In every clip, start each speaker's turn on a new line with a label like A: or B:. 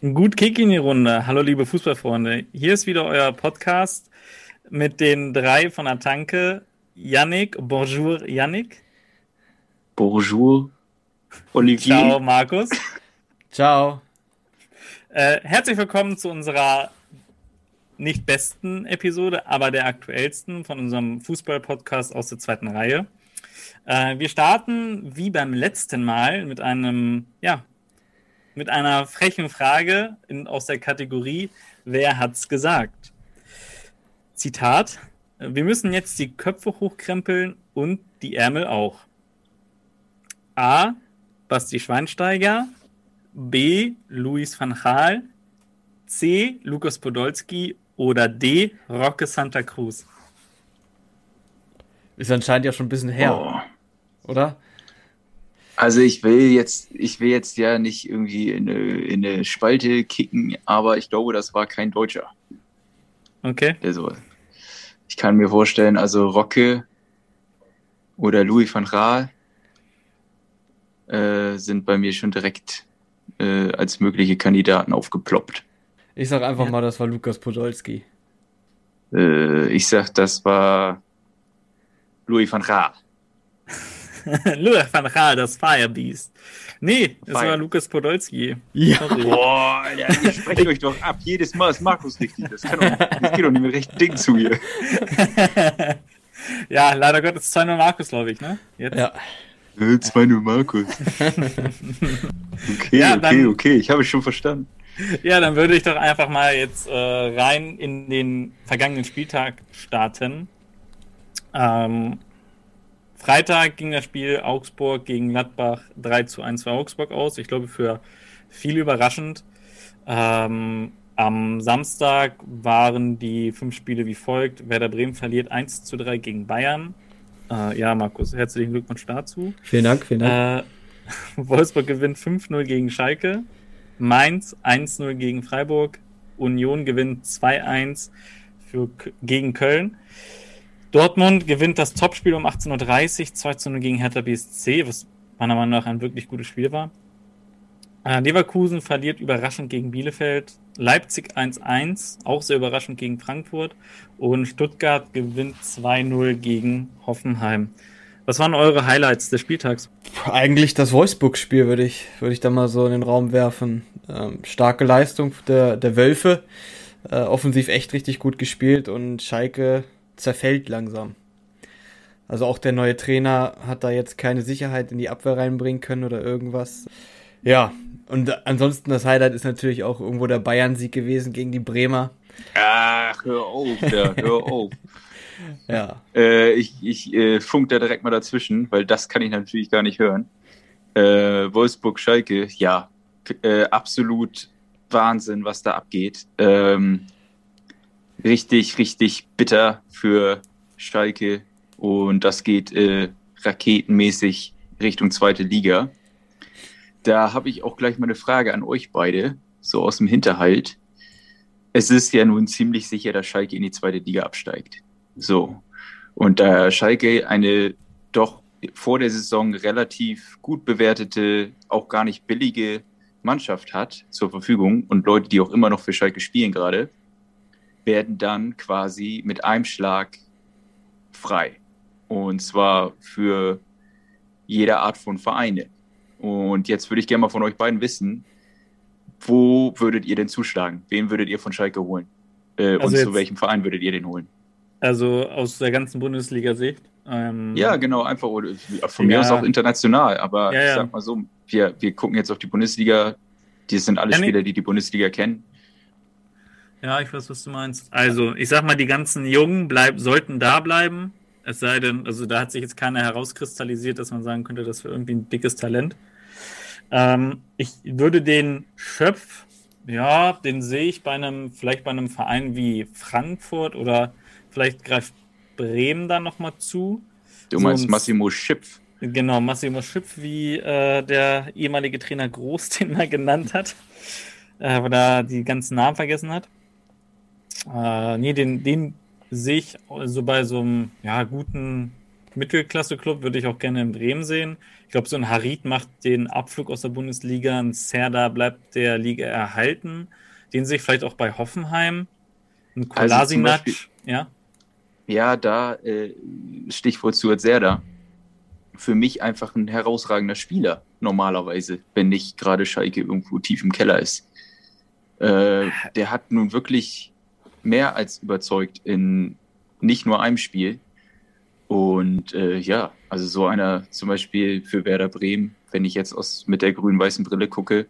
A: Gut Kick in die Runde. Hallo liebe Fußballfreunde. Hier ist wieder euer Podcast mit den drei von der Tanke. Yannick, bonjour Yannick.
B: Bonjour Olivier.
A: Ciao Markus.
C: Ciao.
A: Äh, herzlich willkommen zu unserer nicht besten Episode, aber der aktuellsten von unserem Fußball-Podcast aus der zweiten Reihe. Äh, wir starten wie beim letzten Mal mit einem, ja, mit einer frechen Frage in, aus der Kategorie Wer hat's gesagt? Zitat: Wir müssen jetzt die Köpfe hochkrempeln und die Ärmel auch. A. Basti Schweinsteiger. B. Luis van Gaal. C. Lukas Podolski. Oder D. Roque Santa Cruz.
C: Ist anscheinend ja schon ein bisschen her,
B: Oh.
C: oder?
B: Also ich will jetzt, ich will jetzt ja nicht irgendwie in eine, in eine Spalte kicken, aber ich glaube, das war kein Deutscher.
A: Okay.
B: Also ich kann mir vorstellen, also Rocke oder Louis van Gaal äh, sind bei mir schon direkt äh, als mögliche Kandidaten aufgeploppt.
C: Ich sag einfach
A: Ja.
C: mal, das war Lukas Podolski.
B: Äh, ich sag, das war Louis van Gaal.
A: Lukas van Gaal, das Firebeast. Nee, es
B: Fire.
A: war Lukas Podolski.
C: Ja.
A: Sorry.
B: Boah, Alter, ihr sprecht euch doch ab. Jedes Mal ist Markus richtig. Das, kann doch, das geht doch nicht mit rechten Ding zu hier.
A: ja, leider Gottes 2-0 Markus, glaube ich, ne? Jetzt.
C: Ja.
B: Äh, 2-0 Markus. Okay,
A: Ja,
B: okay, okay. Ich habe es schon verstanden.
A: Ja, dann würde ich doch einfach mal jetzt äh, rein in den vergangenen Spieltag starten. Ähm, Freitag ging das Spiel Augsburg gegen Gladbach 3 zu 1 für Augsburg aus. Ich glaube, für viel überraschend. Ähm, am Samstag waren die fünf Spiele wie folgt. Werder Bremen verliert 1 zu 3 gegen Bayern. Äh, ja, Markus, herzlichen Glückwunsch dazu.
C: Vielen Dank, vielen Dank.
A: Äh, Wolfsburg gewinnt 5-0 gegen Schalke. Mainz 1-0 gegen Freiburg. Union gewinnt 2-1 für K- gegen Köln. Dortmund gewinnt das Topspiel um 18.30 Uhr, 2-0 gegen Hertha BSC, was meiner Meinung nach ein wirklich gutes Spiel war. Äh, Leverkusen verliert überraschend gegen Bielefeld. Leipzig 1-1, auch sehr überraschend gegen Frankfurt. Und Stuttgart gewinnt 2-0 gegen Hoffenheim. Was waren eure Highlights des Spieltags?
C: Eigentlich das Wolfsburg-Spiel würde ich, würde ich da mal so in den Raum werfen. Ähm, starke Leistung der, der Wölfe. Äh, offensiv echt richtig gut gespielt und Schalke zerfällt langsam. Also auch der neue Trainer hat da jetzt keine Sicherheit in die Abwehr reinbringen können oder irgendwas. Ja, und ansonsten das Highlight ist natürlich auch irgendwo der Bayern-Sieg gewesen gegen die Bremer.
B: Ach, hör auf, da, hör auf.
C: Ja,
B: Äh, ich ich äh, funk da direkt mal dazwischen, weil das kann ich natürlich gar nicht hören. Äh, Wolfsburg-Schalke, ja, äh, absolut Wahnsinn, was da abgeht. Ähm, richtig, richtig bitter für Schalke und das geht äh, raketenmäßig Richtung zweite Liga. Da habe ich auch gleich mal eine Frage an euch beide, so aus dem Hinterhalt. Es ist ja nun ziemlich sicher, dass Schalke in die zweite Liga absteigt. So. Und da Schalke eine doch vor der Saison relativ gut bewertete, auch gar nicht billige Mannschaft hat zur Verfügung und Leute, die auch immer noch für Schalke spielen gerade, werden dann quasi mit einem Schlag frei. Und zwar für jede Art von Vereine. Und jetzt würde ich gerne mal von euch beiden wissen, wo würdet ihr denn zuschlagen? Wen würdet ihr von Schalke holen? Äh, und
A: Also
B: zu
A: jetzt-
B: welchem Verein würdet ihr den holen?
A: Also aus der ganzen Bundesliga-Sicht. Ähm,
B: Ja, genau, einfach oder von mir
A: Ja.
B: aus auch international, aber
A: Ja,
B: ich sag mal so, wir, wir gucken jetzt auf die Bundesliga, die sind alle. Spieler, die die Bundesliga kennen.
A: Ja, ich weiß, was du meinst. Also, ich sag mal, die ganzen Jungen bleib, sollten da bleiben. Es sei denn, also da hat sich jetzt keiner herauskristallisiert, dass man sagen könnte, das wäre irgendwie ein dickes Talent. Ähm, ich würde den Schöpf, ja, den sehe ich bei einem, vielleicht bei einem Verein wie Frankfurt oder vielleicht greift Bremen da nochmal zu.
B: Du
A: So
B: meinst
A: ein-
B: Massimo Schipf.
A: Genau, Massimo Schöpf, wie äh, der ehemalige Trainer Groß den mal genannt hat, äh, aber da die ganzen Namen vergessen hat. Äh, nee, den, den sehe ich so bei so einem ja, guten Mittelklasse-Club würde ich auch gerne in Bremen sehen. Ich glaube, so ein Harid macht den Abflug aus der Bundesliga, ein Serda bleibt der Liga erhalten. Den sehe ich vielleicht auch bei Hoffenheim. Ein Kolasinac, also ja.
B: Ja, da äh, Stichwort Stuart Serda. Für mich einfach ein herausragender Spieler, normalerweise, wenn nicht gerade Schalke irgendwo tief im Keller ist. Äh, der hat nun wirklich mehr als überzeugt in nicht nur einem Spiel. Und äh, ja, also so einer zum Beispiel für Werder Bremen, wenn ich jetzt aus, mit der grün-weißen Brille gucke,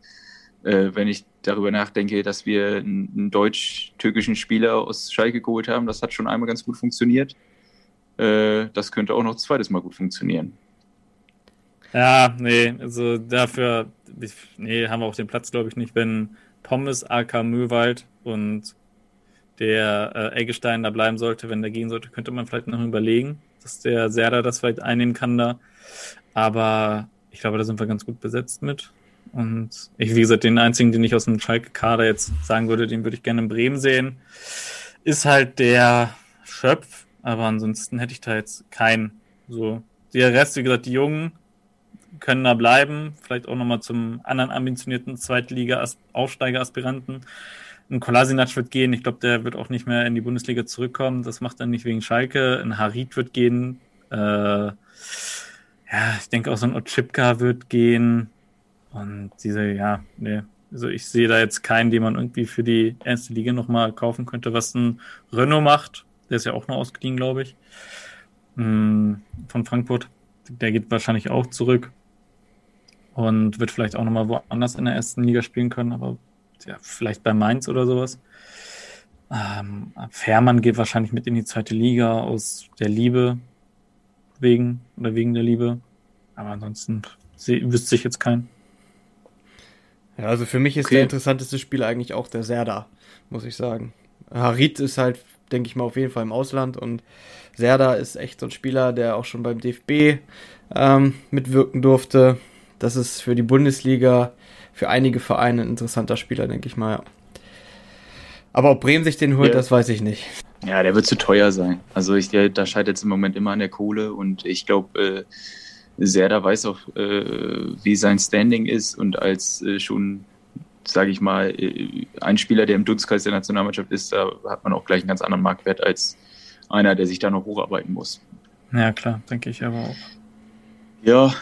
B: äh, wenn ich darüber nachdenke, dass wir einen, deutsch-türkischen Spieler aus Schalke geholt haben, das hat schon einmal ganz gut funktioniert. Äh, das könnte auch noch ein zweites Mal gut funktionieren.
A: Ja, nee, also dafür, nee, haben wir auch den Platz, glaube ich, nicht, wenn Pommes, AK Möwald und der äh, Eggestein da bleiben sollte, wenn der gehen sollte, könnte man vielleicht noch überlegen, dass der Serda das vielleicht einnehmen kann da. Aber ich glaube, da sind wir ganz gut besetzt mit. Und ich, wie gesagt, den einzigen, den ich aus dem Schalke-Kader jetzt sagen würde, den würde ich gerne in Bremen sehen, ist halt der Schöpf. Aber ansonsten hätte ich da jetzt keinen. So, der Rest, wie gesagt, die Jungen können da bleiben. Vielleicht auch nochmal zum anderen ambitionierten Zweitliga-Aufsteiger-Aspiranten. Ein Kolasinac wird gehen. Ich glaube, der wird auch nicht mehr in die Bundesliga zurückkommen. Das macht er nicht wegen Schalke. Ein Harit wird gehen. Äh, ja, ich denke auch so ein Otschipka wird gehen. Und diese, ja, nee. Also ich sehe da jetzt keinen, den man irgendwie für die erste Liga nochmal kaufen könnte, was ein Renault macht. Der ist ja auch noch ausgeliehen, glaube ich. Hm, von Frankfurt. Der geht wahrscheinlich auch zurück. Und wird vielleicht auch nochmal woanders in der ersten Liga spielen können, aber ja, vielleicht bei Mainz oder sowas. Ähm, Fährmann geht wahrscheinlich mit in die zweite Liga aus der Liebe wegen oder wegen der Liebe. Aber ansonsten wüsste ich jetzt keinen.
C: Ja, also für mich ist okay. der interessanteste Spieler eigentlich auch der Serda, muss ich sagen. Harit ist halt, denke ich mal, auf jeden Fall im Ausland und Serda ist echt so ein Spieler, der auch schon beim DFB ähm, mitwirken durfte. Das ist für die Bundesliga, für einige Vereine ein interessanter Spieler, denke ich mal, ja. Aber ob Bremen sich den holt, ja. das weiß ich nicht.
B: Ja, der wird zu teuer sein. Also ich, der, da scheitert es im Moment immer an der Kohle und ich glaube, äh, Serda weiß auch, äh, wie sein Standing ist und als äh, schon, sage ich mal, äh, ein Spieler, der im Dunstkreis der Nationalmannschaft ist, da hat man auch gleich einen ganz anderen Marktwert als einer, der sich da noch hocharbeiten muss.
A: Ja, klar, denke ich aber auch.
B: Ja,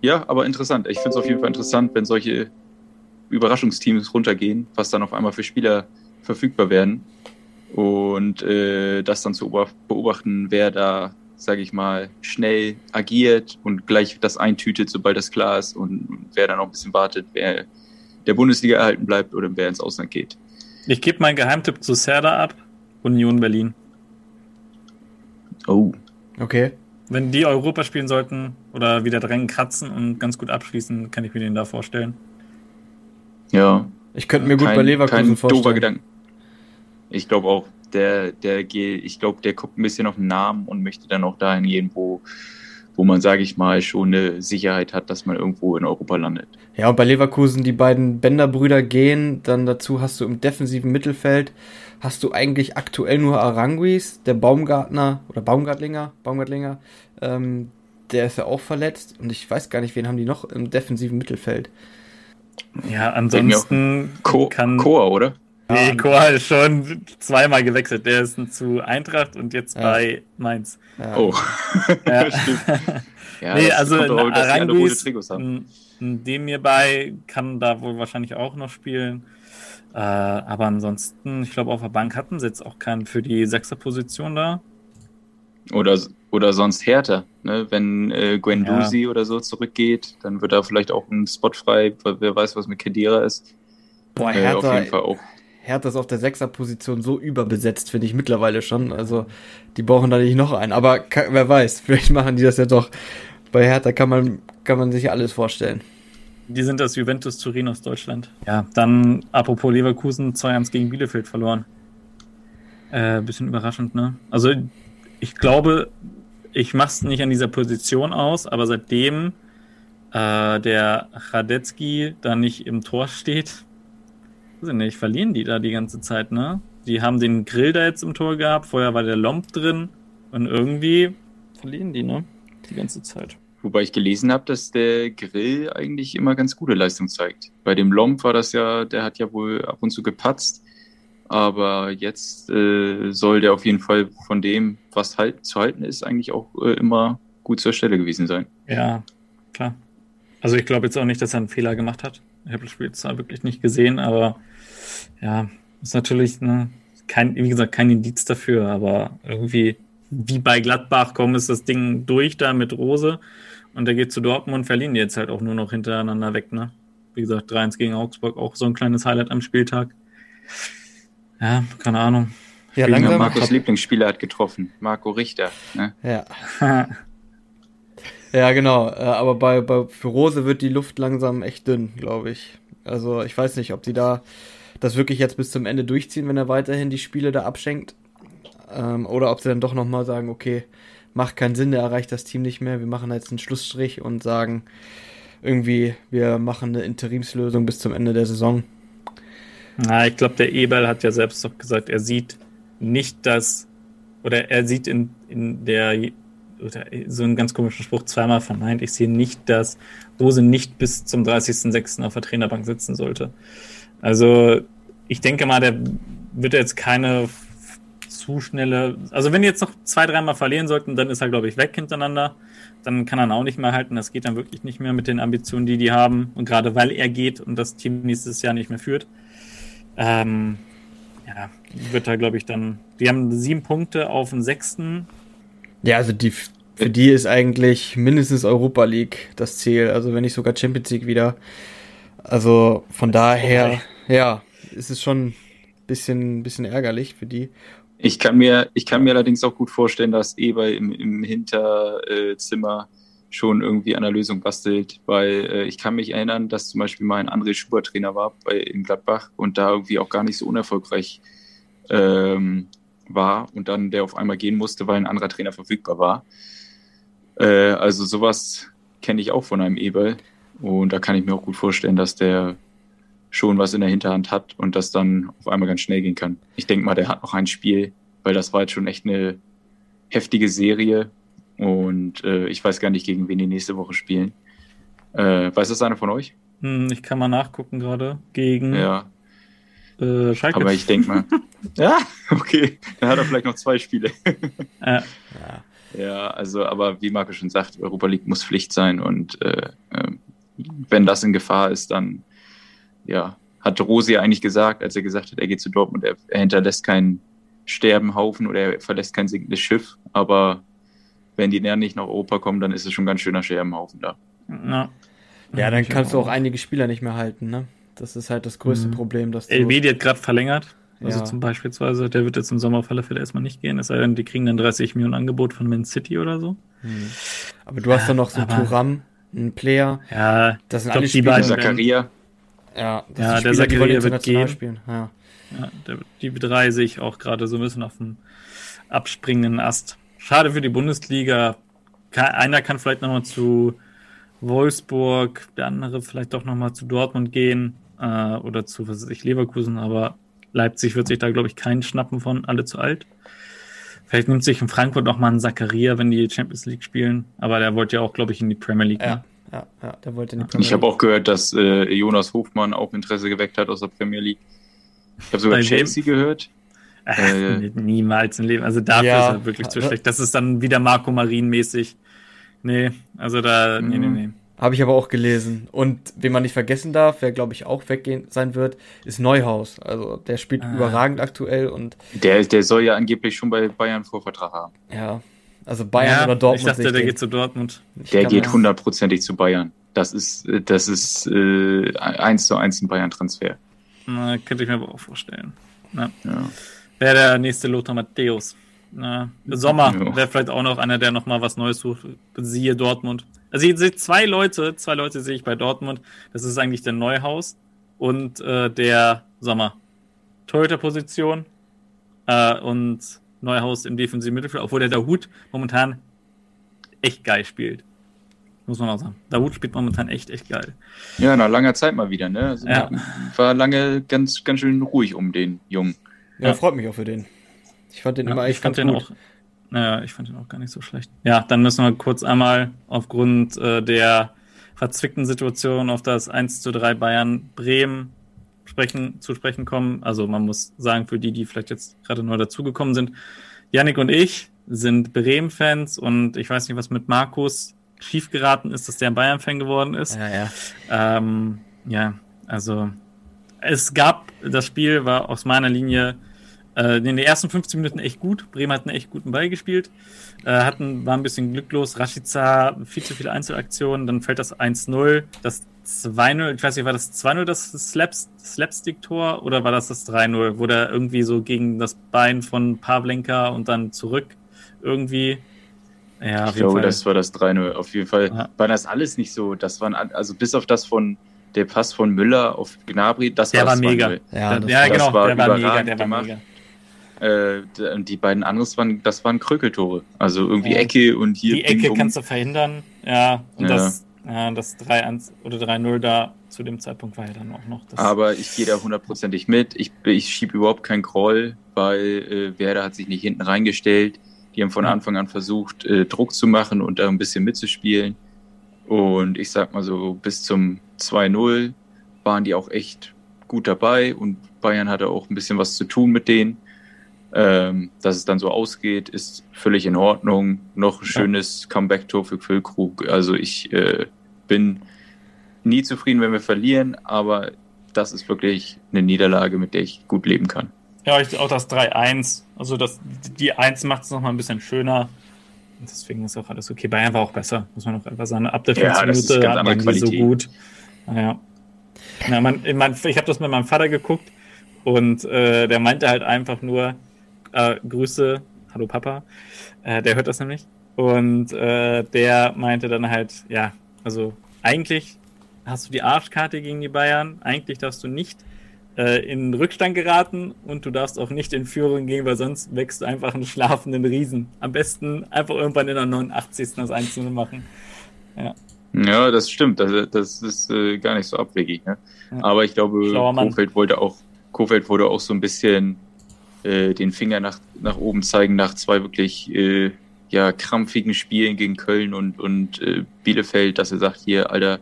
B: ja, aber interessant. Ich finde es auf jeden Fall interessant, wenn solche Überraschungsteams runtergehen, was dann auf einmal für Spieler verfügbar werden und äh, das dann zu beobachten, wer da sage ich mal, schnell agiert und gleich das eintütet, sobald das klar ist und wer dann auch ein bisschen wartet, wer der Bundesliga erhalten bleibt oder wer ins Ausland geht.
A: Ich gebe meinen Geheimtipp zu Serda ab, Union Berlin.
C: Oh. Okay.
A: Wenn die Europa spielen sollten oder wieder drängen, kratzen und ganz gut abschließen, kann ich mir den da vorstellen.
B: Ja.
C: Ich könnte mir gut kein, bei Leverkusen kein vorstellen. Doofer Gedanke.
B: Ich glaube auch der, der geht, ich glaube, der guckt ein bisschen auf den Namen und möchte dann auch dahin gehen, wo, wo man, sage ich mal, schon eine Sicherheit hat, dass man irgendwo in Europa landet.
C: Ja, und bei Leverkusen die beiden Bender-Brüder gehen, dann dazu hast du im defensiven Mittelfeld, hast du eigentlich aktuell nur Aranguis, der Baumgartner oder Baumgartlinger, Baumgartlinger, ähm, der ist ja auch verletzt und ich weiß gar nicht, wen haben die noch im defensiven Mittelfeld.
A: Ja, ansonsten
B: Chor, kann Chor, oder?
A: Nee, Koa ist schon zweimal gewechselt. Der ist zu Eintracht und jetzt ja. bei Mainz.
B: Ja. Oh.
A: Ja. Stimmt. Ja, nee, also auch, Arangis, dem mir bei kann da wohl wahrscheinlich auch noch spielen. Äh, aber ansonsten, ich glaube, auf der Bank hatten sie jetzt auch keinen für die sechste Position da.
B: Oder, oder sonst härter. Ne? Wenn äh, Gwen ja. oder so zurückgeht, dann wird da vielleicht auch ein Spot frei. Wer weiß, was mit Kedira ist.
C: Boah, Hertha, äh, auf jeden Fall auch Hertha ist auf der Sechser-Position so überbesetzt, finde ich mittlerweile schon. Also, die brauchen da nicht noch einen. Aber wer weiß, vielleicht machen die das ja doch. Bei Hertha kann man, kann man sich alles vorstellen.
A: Die sind das Juventus Turin aus Deutschland. Ja, dann apropos Leverkusen, 2-1 gegen Bielefeld verloren. Äh, bisschen überraschend, ne? Also, ich glaube, ich mach's nicht an dieser Position aus, aber seitdem äh, der Radetzky da nicht im Tor steht, weiß ich nicht, verlieren die da die ganze Zeit, ne? Die haben den Grill da jetzt im Tor gehabt, vorher war der Lomp drin und irgendwie verlieren die, ne? Die ganze Zeit.
B: Wobei ich gelesen habe, dass der Grill eigentlich immer ganz gute Leistung zeigt. Bei dem Lomb war das ja, der hat ja wohl ab und zu gepatzt. Aber jetzt äh, soll der auf jeden Fall von dem, was halt zu halten ist, eigentlich auch äh, immer gut zur Stelle gewesen sein.
A: Ja, klar. Also ich glaube jetzt auch nicht, dass er einen Fehler gemacht hat. Ich habe das Spiel zwar wirklich nicht gesehen, aber ja, ist natürlich ne, kein, wie gesagt, kein Indiz dafür, aber irgendwie wie bei Gladbach kommen ist das Ding durch da mit Rose und der geht zu Dortmund, verlieren die jetzt halt auch nur noch hintereinander weg, ne? Wie gesagt, 3-1 gegen Augsburg, auch so ein kleines Highlight am Spieltag. Ja, keine Ahnung.
B: Ja, langsam. Markus Lieblingsspieler hat getroffen, Marco Richter. Ne?
C: Ja. ja, genau. Äh, aber bei, bei für Rose wird die Luft langsam echt dünn, glaube ich. Also ich weiß nicht, ob sie da das wirklich jetzt bis zum Ende durchziehen, wenn er weiterhin die Spiele da abschenkt. Ähm, oder ob sie dann doch nochmal sagen, okay, macht keinen Sinn, der erreicht das Team nicht mehr, wir machen jetzt einen Schlussstrich und sagen irgendwie, wir machen eine Interimslösung bis zum Ende der Saison.
A: Na, ich glaube, der Eberl hat ja selbst doch gesagt, er sieht nicht das, oder er sieht in, in der, oder so einen ganz komischen Spruch zweimal verneint, ich sehe nicht, dass Rose nicht bis zum 30.06. auf der Trainerbank sitzen sollte. Also, ich denke mal, der wird jetzt keine zu schnelle. Also wenn die jetzt noch zwei, dreimal verlieren sollten, dann ist er, glaube ich, weg hintereinander. Dann kann er auch nicht mehr halten. Das geht dann wirklich nicht mehr mit den Ambitionen, die die haben. Und gerade weil er geht und das Team nächstes Jahr nicht mehr führt, ähm, ja, wird er, glaube ich, dann. Die haben sieben Punkte auf den sechsten.
C: Ja, also die, für die ist eigentlich mindestens Europa League das Ziel. Also wenn nicht sogar Champions League wieder. Also von daher, oh, ja, ist es schon ein bisschen, bisschen ärgerlich für die.
B: Ich kann mir, ich kann mir allerdings auch gut vorstellen, dass Eber im, im Hinterzimmer schon irgendwie an der Lösung bastelt, weil äh, ich kann mich erinnern, dass zum Beispiel mal ein André Schubert Trainer war bei, in Gladbach und da irgendwie auch gar nicht so unerfolgreich ähm, war und dann der auf einmal gehen musste, weil ein anderer Trainer verfügbar war. Äh, also sowas kenne ich auch von einem Eberl und da kann ich mir auch gut vorstellen, dass der schon was in der Hinterhand hat und das dann auf einmal ganz schnell gehen kann. Ich denke mal, der hat noch ein Spiel, weil das war jetzt schon echt eine heftige Serie und äh, ich weiß gar nicht, gegen wen die nächste Woche spielen. Äh, weiß das einer von euch?
A: Hm, ich kann mal nachgucken gerade. Gegen
B: ja. Äh, Schalke. Aber ich denke mal. ja, okay. Dann hat er vielleicht noch zwei Spiele. ja. ja, also, aber wie Marco schon sagt, Europa League muss Pflicht sein und äh, äh, wenn das in Gefahr ist, dann ja, hat Rosi eigentlich gesagt, als er gesagt hat, er geht zu Dortmund, er, er hinterlässt keinen Sterbenhaufen oder er verlässt kein sinkendes Schiff, aber wenn die näher nicht nach Europa kommen, dann ist es schon ein ganz schöner Scherbenhaufen da.
C: Ja, ja dann kannst du auch einige Spieler nicht mehr halten, ne? Das ist halt das größte mhm. Problem. Dass
A: LB, die hat gerade verlängert. Also ja. zum Beispiel, der wird jetzt im Sommer Fälle erstmal nicht gehen, es sei denn, die kriegen dann 30 Millionen Angebot von Man City oder so.
C: Mhm. Aber du hast dann noch so Turam, einen Player.
A: Ja,
C: das sind alle Spieler.
B: Zakaria.
C: Ja,
A: das ja der Zakaria wird gehen. Spielen. Ja. Ja, der, die drei sehe ich auch gerade so ein bisschen auf dem abspringenden Ast. Schade für die Bundesliga. Einer kann vielleicht nochmal zu Wolfsburg, der andere vielleicht doch nochmal zu Dortmund gehen äh, oder zu, was weiß ich, Leverkusen, aber Leipzig wird sich da, glaube ich, keinen schnappen von, alle zu alt. Vielleicht nimmt sich in Frankfurt noch mal einen Zakaria, wenn die Champions League spielen, aber der wollte ja auch, glaube ich, in die Premier League.
C: Ja, ne? ja, ja, der wollte in
B: die Premier. Ich habe auch gehört, dass äh, Jonas Hofmann auch Interesse geweckt hat aus der Premier League. Ich habe sogar Bei Chelsea wem? Gehört.
A: Äh, niemals im Leben. Also dafür ja, ist er wirklich zu schlecht. Das ist dann wieder Marco Marin mäßig. Nee, also da, nee, nee, mhm. nee.
C: Habe ich aber auch gelesen. Und wen man nicht vergessen darf, wer glaube ich auch weggehen sein wird, ist Neuhaus. Also der spielt ah. überragend aktuell und.
B: Der, der soll ja angeblich schon bei Bayern Vorvertrag haben.
C: Ja. Also Bayern ja, oder Dortmund.
A: Ich dachte, der geht zu Dortmund.
B: Der geht hundertprozentig zu Bayern. Das ist, das ist äh, eins zu eins ein Bayern-Transfer.
A: Könnte ich mir aber auch vorstellen. Ja. ja. Wäre der nächste Lothar Matthäus. Na, Sommer ja. wäre vielleicht auch noch einer, der noch mal was Neues sucht. Siehe Dortmund. Also ihr seht zwei Leute, zwei Leute sehe ich bei Dortmund. Das ist eigentlich der Neuhaus und äh, der Sommer. Torhüter-Position äh, und Neuhaus im defensiven Mittelfeld, obwohl der Dahut momentan echt geil spielt. Muss man auch sagen. Dahut spielt momentan echt, echt geil.
B: Ja, nach langer Zeit mal wieder, ne? Also ja. War lange ganz, ganz schön ruhig um den Jungen.
C: Ja, freut mich auch für den. Ich fand den immer echt ganz gut. Auch,
A: Naja, ich fand ihn auch gar nicht so schlecht. Ja, dann müssen wir kurz einmal aufgrund äh, der verzwickten Situation auf das 1 zu 3 Bayern Bremen sprechen, zu sprechen kommen. Also man muss sagen, für die, die vielleicht jetzt gerade neu dazugekommen sind, Yannick und ich sind Bremen-Fans und ich weiß nicht, was mit Markus schief geraten ist, dass der ein Bayern-Fan geworden ist.
C: Ja, ja.
A: Ähm, ja, also es gab, das Spiel war aus meiner Linie in den ersten 15 Minuten echt gut. Bremen hat einen echt guten Ball gespielt. Äh, hatten, war ein bisschen glücklos. Rashica, viel zu viele Einzelaktionen. Dann fällt das 1-0. Das 2-0, ich weiß nicht, war das 2-0 das Slaps, Slapstick-Tor oder war das das 3-0, wo der irgendwie so gegen das Bein von Pavlenka und dann zurück irgendwie.
B: Ja, ich glaube, Fall. das war das 3-0. Auf jeden Fall ja. war das alles nicht so. Das waren, also bis auf das von der Pass von Müller auf Gnabry, das
A: der
B: war,
A: war mega. Ja, das, ja genau, war der war mega, der war mega.
B: Äh, die beiden anderen waren, das waren Krökeltore. Also irgendwie ja. Ecke und hier.
A: Die Ecke kannst du verhindern, ja. Und ja. das, ja, das 3-1 oder 3-0 da zu dem Zeitpunkt war ja dann auch noch
B: das. Aber ich gehe da hundertprozentig mit. Ich, ich schiebe überhaupt keinen Kroll, weil äh, Werder hat sich nicht hinten reingestellt. Die haben von. Anfang an versucht, äh, Druck zu machen und da ein bisschen mitzuspielen. Und ich sag mal so, bis zum 2-0 waren die auch echt gut dabei und Bayern hatte auch ein bisschen was zu tun mit denen. Ähm, dass es dann so ausgeht, ist völlig in Ordnung. Noch ein schönes Comeback-Tor für Füllkrug. Also ich äh, bin nie zufrieden, wenn wir verlieren, aber das ist wirklich eine Niederlage, mit der ich gut leben kann.
A: Ja, ich, auch das 3-1. Also das, die 1 macht es nochmal ein bisschen schöner. Deswegen ist auch alles okay. Bayern war auch besser, muss man auch einfach sagen. Ab der 15 ja, Minute die so gut. Naja. Ja, man, man, ich habe das mit meinem Vater geguckt und äh, der meinte halt einfach nur, äh, Grüße, hallo Papa, äh, der hört das nämlich. Und äh, der meinte dann halt, ja, also eigentlich hast du die Arschkarte gegen die Bayern, eigentlich darfst du nicht äh, in Rückstand geraten und du darfst auch nicht in Führung gehen, weil sonst wächst du einfach einen schlafenden Riesen. Am besten einfach irgendwann in der 89. das Einzelne machen.
B: Ja. Ja, das stimmt. Das, das ist äh, gar nicht so abwegig. Ne? Ja. Aber ich glaube, Kofeld wollte auch, Kofeld wurde auch so ein bisschen äh, den Finger nach, nach oben zeigen nach zwei wirklich äh, ja, krampfigen Spielen gegen Köln und, und äh, Bielefeld, dass er sagt, hier, Alter,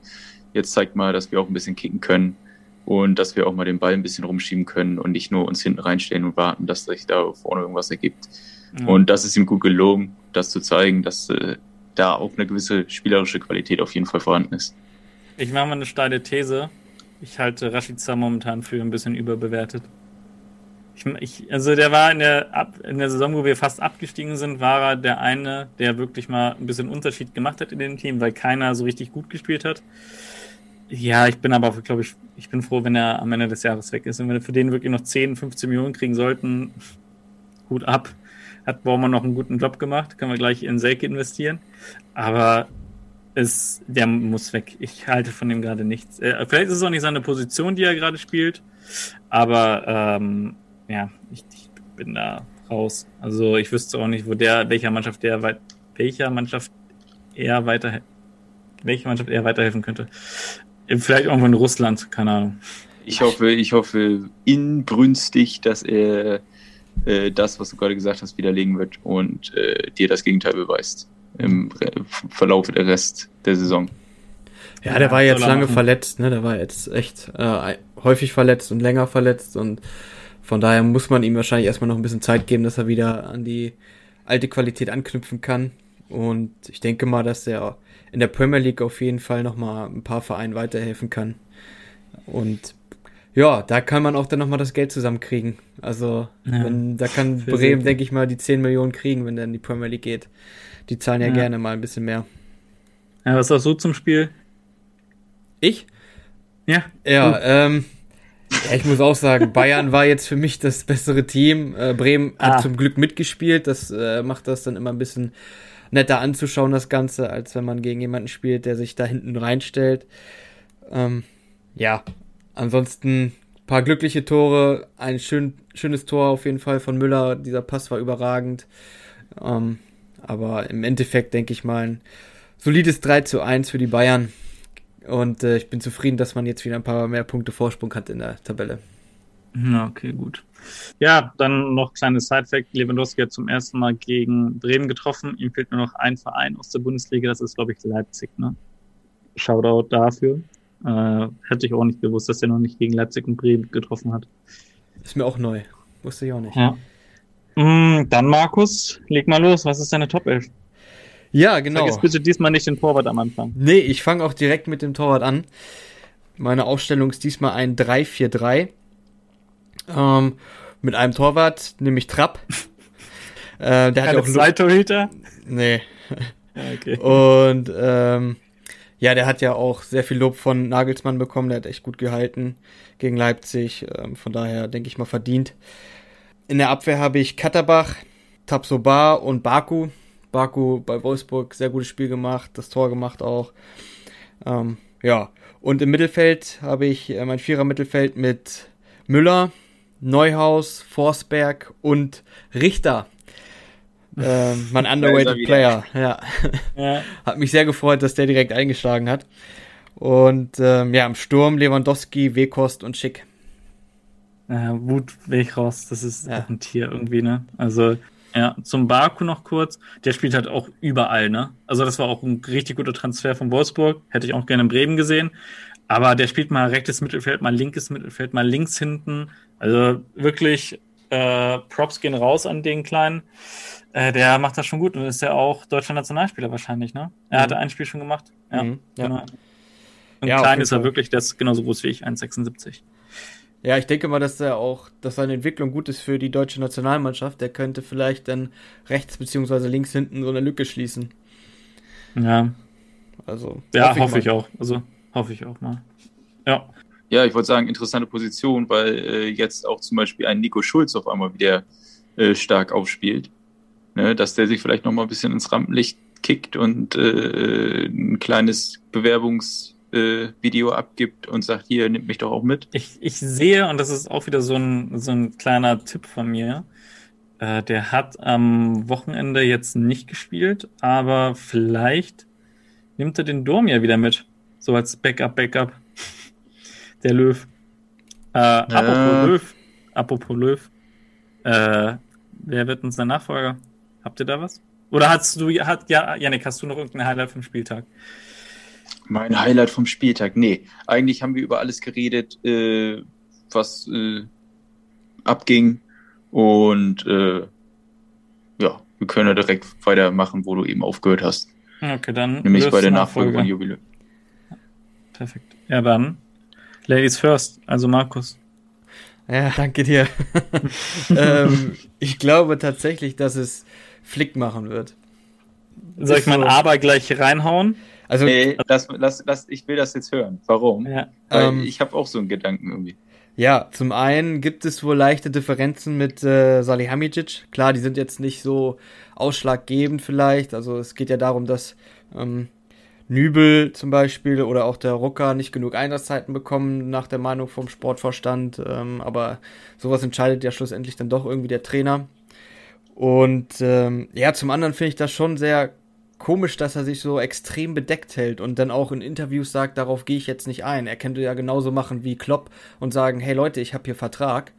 B: jetzt zeigt mal, dass wir auch ein bisschen kicken können und dass wir auch mal den Ball ein bisschen rumschieben können und nicht nur uns hinten reinstellen und warten, dass sich da vorne irgendwas ergibt. Mhm. Und das ist ihm gut gelungen, das zu zeigen, dass äh, da auch eine gewisse spielerische Qualität auf jeden Fall vorhanden ist.
A: Ich mache mal eine steile These. Ich halte Rashica momentan für ein bisschen überbewertet. Ich, ich, also der war in der, Ab, in der Saison, wo wir fast abgestiegen sind, war er der eine, der wirklich mal ein bisschen Unterschied gemacht hat in dem Team, weil keiner so richtig gut gespielt hat. Ja, ich bin aber, glaube ich, ich bin froh, wenn er am Ende des Jahres weg ist. Und wenn wir für den wirklich noch 10, 15 Millionen kriegen sollten, gut ab. Hat Baumann noch einen guten Job gemacht, können wir gleich in Selke investieren. Aber es, der muss weg. Ich halte von dem gerade nichts. Äh, vielleicht ist es auch nicht seine Position, die er gerade spielt, aber ähm, ja, ich, ich, bin da raus. Also ich wüsste auch nicht, wo der, welcher Mannschaft der weit, welcher Mannschaft eher weiter, welche Mannschaft eher weiterhelfen könnte. Vielleicht irgendwo in Russland, keine Ahnung.
B: Ich hoffe, ich hoffe inbrünstig, dass er äh, das, was du gerade gesagt hast, widerlegen wird und äh, dir das Gegenteil beweist im Verlauf der Rest der Saison.
C: Ja, der war jetzt lange machen. verletzt, ne? Der war jetzt echt äh, häufig verletzt und länger verletzt und von daher muss man ihm wahrscheinlich erstmal noch ein bisschen Zeit geben, dass er wieder an die alte Qualität anknüpfen kann. Und ich denke mal, dass er in der Premier League auf jeden Fall nochmal ein paar Vereinen weiterhelfen kann. Und ja, da kann man auch dann nochmal das Geld zusammenkriegen. Also, ja, wenn, da kann Bremen, denke ich mal, die 10 Millionen kriegen, wenn in die Premier League geht. Die zahlen ja, ja. gerne mal ein bisschen mehr.
A: Ja, was sagst du zum Spiel?
C: Ich?
A: Ja.
C: Ja, ähm, ja, ich muss auch sagen, Bayern war jetzt für mich das bessere Team. Äh, Bremen ah. hat zum Glück mitgespielt. Das äh, macht das dann immer ein bisschen netter anzuschauen, das Ganze, als wenn man gegen jemanden spielt, der sich da hinten reinstellt. Ähm, ja, ansonsten paar glückliche Tore, ein schön, schönes Tor auf jeden Fall von Müller. Dieser Pass war überragend. Ähm, aber im Endeffekt denke ich mal ein solides 3 zu 1 für die Bayern. Und äh, ich bin zufrieden, dass man jetzt wieder ein paar mehr Punkte Vorsprung hat in der Tabelle.
A: Okay, gut. Ja, dann noch kleines Side-Fact. Lewandowski hat zum ersten Mal gegen Bremen getroffen. Ihm fehlt nur noch ein Verein aus der Bundesliga. Das ist, glaube ich, Leipzig. Ne? Shoutout dafür. Äh, hätte ich auch nicht gewusst, dass er noch nicht gegen Leipzig und Bremen getroffen hat.
C: Ist mir auch neu. Wusste ich auch nicht.
A: Ja. Mm, dann, Markus, leg mal los. Was ist deine Top 11?
C: Ja, genau.
A: Vergiss bitte diesmal nicht den Torwart am Anfang.
C: Nee, ich fange auch direkt mit dem Torwart an. Meine Aufstellung ist diesmal ein 3-4-3. Ähm, mit einem Torwart, nämlich Trapp.
A: äh, der hat ja auch zwei Torhüter?
C: Nee. Ja, okay. Und ähm, ja, der hat ja auch sehr viel Lob von Nagelsmann bekommen. Der hat echt gut gehalten gegen Leipzig. Ähm, von daher denke ich mal verdient. In der Abwehr habe ich Katterbach, Tabsoba und Baku. Baku bei Wolfsburg sehr gutes Spiel gemacht, das Tor gemacht auch. Ähm, ja, und im Mittelfeld habe ich äh, mein Vierer Mittelfeld mit Müller, Neuhaus, Forsberg und Richter. Ähm, mein underrated Player, ja. ja. Hat mich sehr gefreut, dass der direkt eingeschlagen hat. Und ähm, ja, im Sturm Lewandowski, Wekost und Schick.
A: Ja, Wut weg raus, das ist ja. auch ein Tier irgendwie, ne? Also, ja, zum Baku noch kurz. Der spielt halt auch überall, ne? Also, das war auch ein richtig guter Transfer von Wolfsburg. Hätte ich auch gerne in Bremen gesehen. Aber der spielt mal rechtes Mittelfeld, mal linkes Mittelfeld, mal links hinten. Also wirklich äh, Props gehen raus an den Kleinen. Äh, der macht das schon gut und ist ja auch deutscher Nationalspieler wahrscheinlich, ne? Er mhm. hatte ein Spiel schon gemacht. Ja, mhm, ja. genau. Und ja, klein ist er wirklich, der ist genauso groß wie ich, 1,76.
C: Ja, ich denke mal, dass er auch, dass seine Entwicklung gut ist für die deutsche Nationalmannschaft. Der könnte vielleicht dann rechts beziehungsweise links hinten so eine Lücke schließen.
A: Ja. Also. Ja, hoffe, hoffe ich, ich auch. Also hoffe ich auch mal. Ja.
B: Ja, ich wollte sagen, interessante Position, weil äh, jetzt auch zum Beispiel ein Nico Schulz auf einmal wieder äh, stark aufspielt. Ne, dass der sich vielleicht noch mal ein bisschen ins Rampenlicht kickt und äh, ein kleines Bewerbungsvideo äh, abgibt und sagt, hier, nimmt mich doch auch mit.
A: Ich, ich sehe, und das ist auch wieder so ein, so ein kleiner Tipp von mir, äh, der hat am Wochenende jetzt nicht gespielt, aber vielleicht nimmt er den Dom ja wieder mit. So als Backup, Backup. Der Löw. Äh, ja. Apropos Löw. Apropos Löw. Äh, wer wird uns der Nachfolger? Habt ihr da was? Oder hast du, hat, ja, Janik, hast du noch irgendein Highlight vom Spieltag?
B: Mein Highlight vom Spieltag? Nee. Eigentlich haben wir über alles geredet, äh, was äh, abging. Und äh, ja, wir können ja direkt weitermachen, wo du eben aufgehört hast.
A: Okay, dann.
B: Nämlich bei der Nachfolge von Jubiläum.
A: Perfekt. Ja, dann Ladies first, also Markus.
C: Ja, danke dir. ähm, ich glaube tatsächlich, dass es Flick machen wird.
A: Soll ich mein. Aber gleich reinhauen?
B: Also, nee, lass, lass, lass, ich will das jetzt hören. Warum? Ja. Ähm, ich habe auch so einen Gedanken irgendwie.
C: Ja, zum einen gibt es wohl leichte Differenzen mit äh, Salihamidzic. Klar, die sind jetzt nicht so ausschlaggebend vielleicht. Also es geht ja darum, dass ähm, Nübel zum Beispiel oder auch der Rucker nicht genug Einsatzzeiten bekommen, nach der Meinung vom Sportvorstand. Ähm, aber sowas entscheidet ja schlussendlich dann doch irgendwie der Trainer. Und ähm, ja, zum anderen finde ich das schon sehr komisch, dass er sich so extrem bedeckt hält und dann auch in Interviews sagt, darauf gehe ich jetzt nicht ein. Er könnte ja genauso machen wie Klopp und sagen, hey Leute, ich habe hier Vertrag